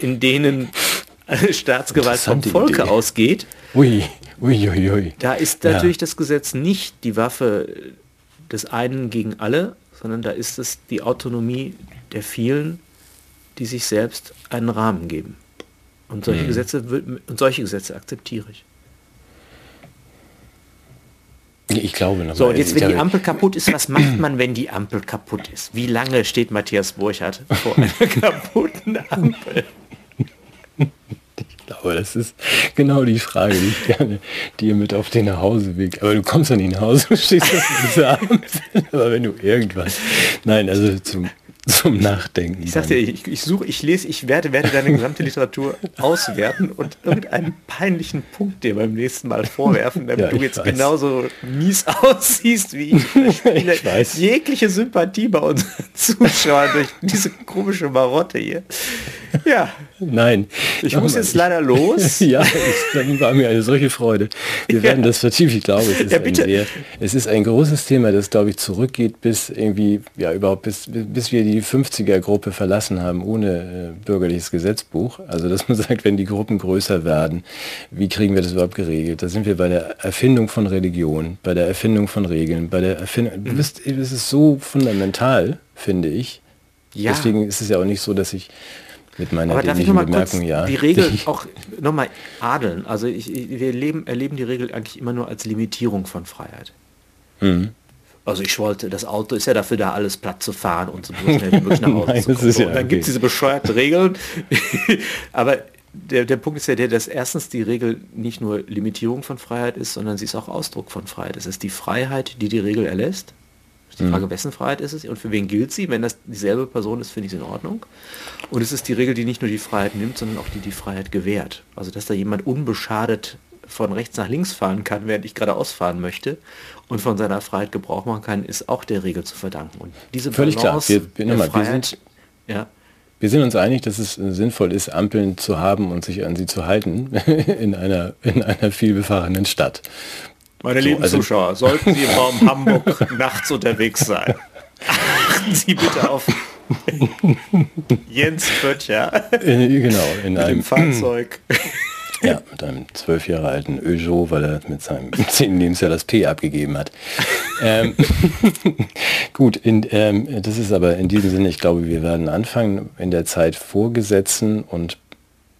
in denen Staatsgewalt vom Volke Idee. ausgeht. Ui, ui, ui, ui. Da ist natürlich ja. das Gesetz nicht die Waffe des einen gegen alle, sondern da ist es die Autonomie der vielen, die sich selbst einen Rahmen geben. Und solche, hm. Gesetze, und solche Gesetze akzeptiere ich. Ich glaube noch. So, und jetzt, wenn die Ampel kaputt ist, was macht man, wenn die Ampel kaputt ist? Wie lange steht Matthias Burchardt vor einer kaputten Ampel? Glaube, das ist genau die Frage, die ich gerne dir mit auf den Nachhauseweg. Aber du kommst ja nicht nach Hause, du stehst das abends. Aber wenn du irgendwas. Nein, also zum zum Nachdenken. Ich sagte, ich, ich suche, ich lese, ich werde, werde deine gesamte Literatur auswerten und irgendeinen peinlichen Punkt dir beim nächsten Mal vorwerfen, damit ja, du jetzt weiß. genauso mies aussiehst wie ich. ich weiß. Jegliche Sympathie bei unseren Zuschauern durch diese komische Marotte hier. Ja. Nein. Ich muss jetzt leider los. ja, dann war mir eine solche Freude. Wir ja. werden das vertiefen. Ich glaube, es ist, ja, ein sehr, es ist ein großes Thema, das, glaube ich, zurückgeht bis irgendwie, ja, überhaupt bis, bis wir die 50er-Gruppe verlassen haben, ohne äh, bürgerliches Gesetzbuch. Also, dass man sagt, wenn die Gruppen größer werden, wie kriegen wir das überhaupt geregelt? Da sind wir bei der Erfindung von Religion, bei der Erfindung von Regeln, bei der Erfindung, mhm. das ist so fundamental, finde ich. Ja. Deswegen ist es ja auch nicht so, dass ich mit meiner Aber darf ich noch mal Bemerkung, ja. die Regel auch nochmal adeln? Also ich, wir leben, erleben die Regel eigentlich immer nur als Limitierung von Freiheit. Mhm. Also ich wollte, das Auto ist ja dafür da, alles platt zu fahren und so schnell wie möglich nach Hause Nein, zu kommen. Ja und dann okay. gibt es diese bescheuerten Regeln. Aber der, der Punkt ist ja der, dass erstens die Regel nicht nur Limitierung von Freiheit ist, sondern sie ist auch Ausdruck von Freiheit. Es ist die Freiheit, die die Regel erlässt die Frage, mhm. wessen Freiheit ist es und für wen gilt sie? Wenn das dieselbe Person ist, finde ich es in Ordnung. Und es ist die Regel, die nicht nur die Freiheit nimmt, sondern auch die die Freiheit gewährt. Also dass da jemand unbeschadet von rechts nach links fahren kann, während ich gerade ausfahren möchte und von seiner Freiheit Gebrauch machen kann, ist auch der Regel zu verdanken. Und diese Völlig Balance klar. Wir, wir, mal, Freiheit, wir, sind, ja. wir sind uns einig, dass es sinnvoll ist, Ampeln zu haben und sich an sie zu halten in einer, in einer vielbefahrenen Stadt. Meine so, lieben also Zuschauer, sollten Sie im Raum Hamburg nachts unterwegs sein, achten Sie bitte auf Jens Böttcher. Genau, in einem Fahrzeug. Ja, mit einem zwölf Jahre alten Peugeot, weil er mit seinem zehnten Lebensjahr das P abgegeben hat. ähm, gut, in, ähm, das ist aber in diesem Sinne, ich glaube, wir werden anfangen in der Zeit Vorgesetzen und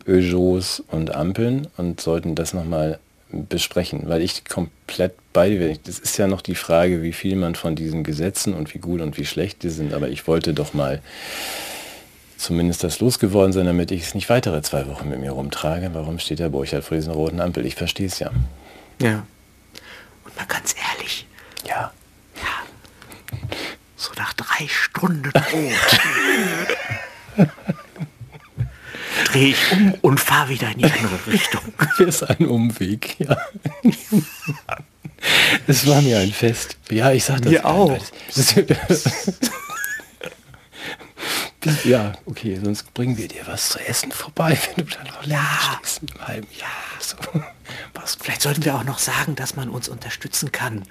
Peugeots und Ampeln und sollten das nochmal besprechen, weil ich komplett bei dir bin. Das ist ja noch die Frage, wie viel man von diesen Gesetzen und wie gut und wie schlecht die sind, aber ich wollte doch mal zumindest das losgeworden sein, damit ich es nicht weitere zwei Wochen mit mir rumtrage. Warum steht der Burchard vor diesen roten Ampel? Ich verstehe es ja. Ja. Und mal ganz ehrlich. Ja. Ja. So nach drei Stunden Rot. drehe ich um und fahre wieder in die andere Richtung. Das ist ein Umweg, ja. Es war mir ein Fest. Ja, ich sag das. Mir auch. ja, okay, sonst bringen wir dir was zu essen vorbei, wenn du dann noch ja. stehst im halben Jahr. So. Vielleicht sollten wir auch noch sagen, dass man uns unterstützen kann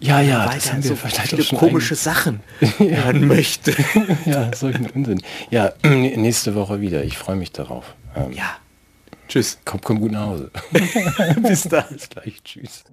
ja, ja, weil das haben so vielleicht viele auch schon komische Sachen ja. hören möchte. ja, solchen Unsinn. Ja, nächste Woche wieder. Ich freue mich darauf. Ähm, ja. Tschüss. Komm, komm gut nach Hause. Bis dann. Bis gleich. Tschüss.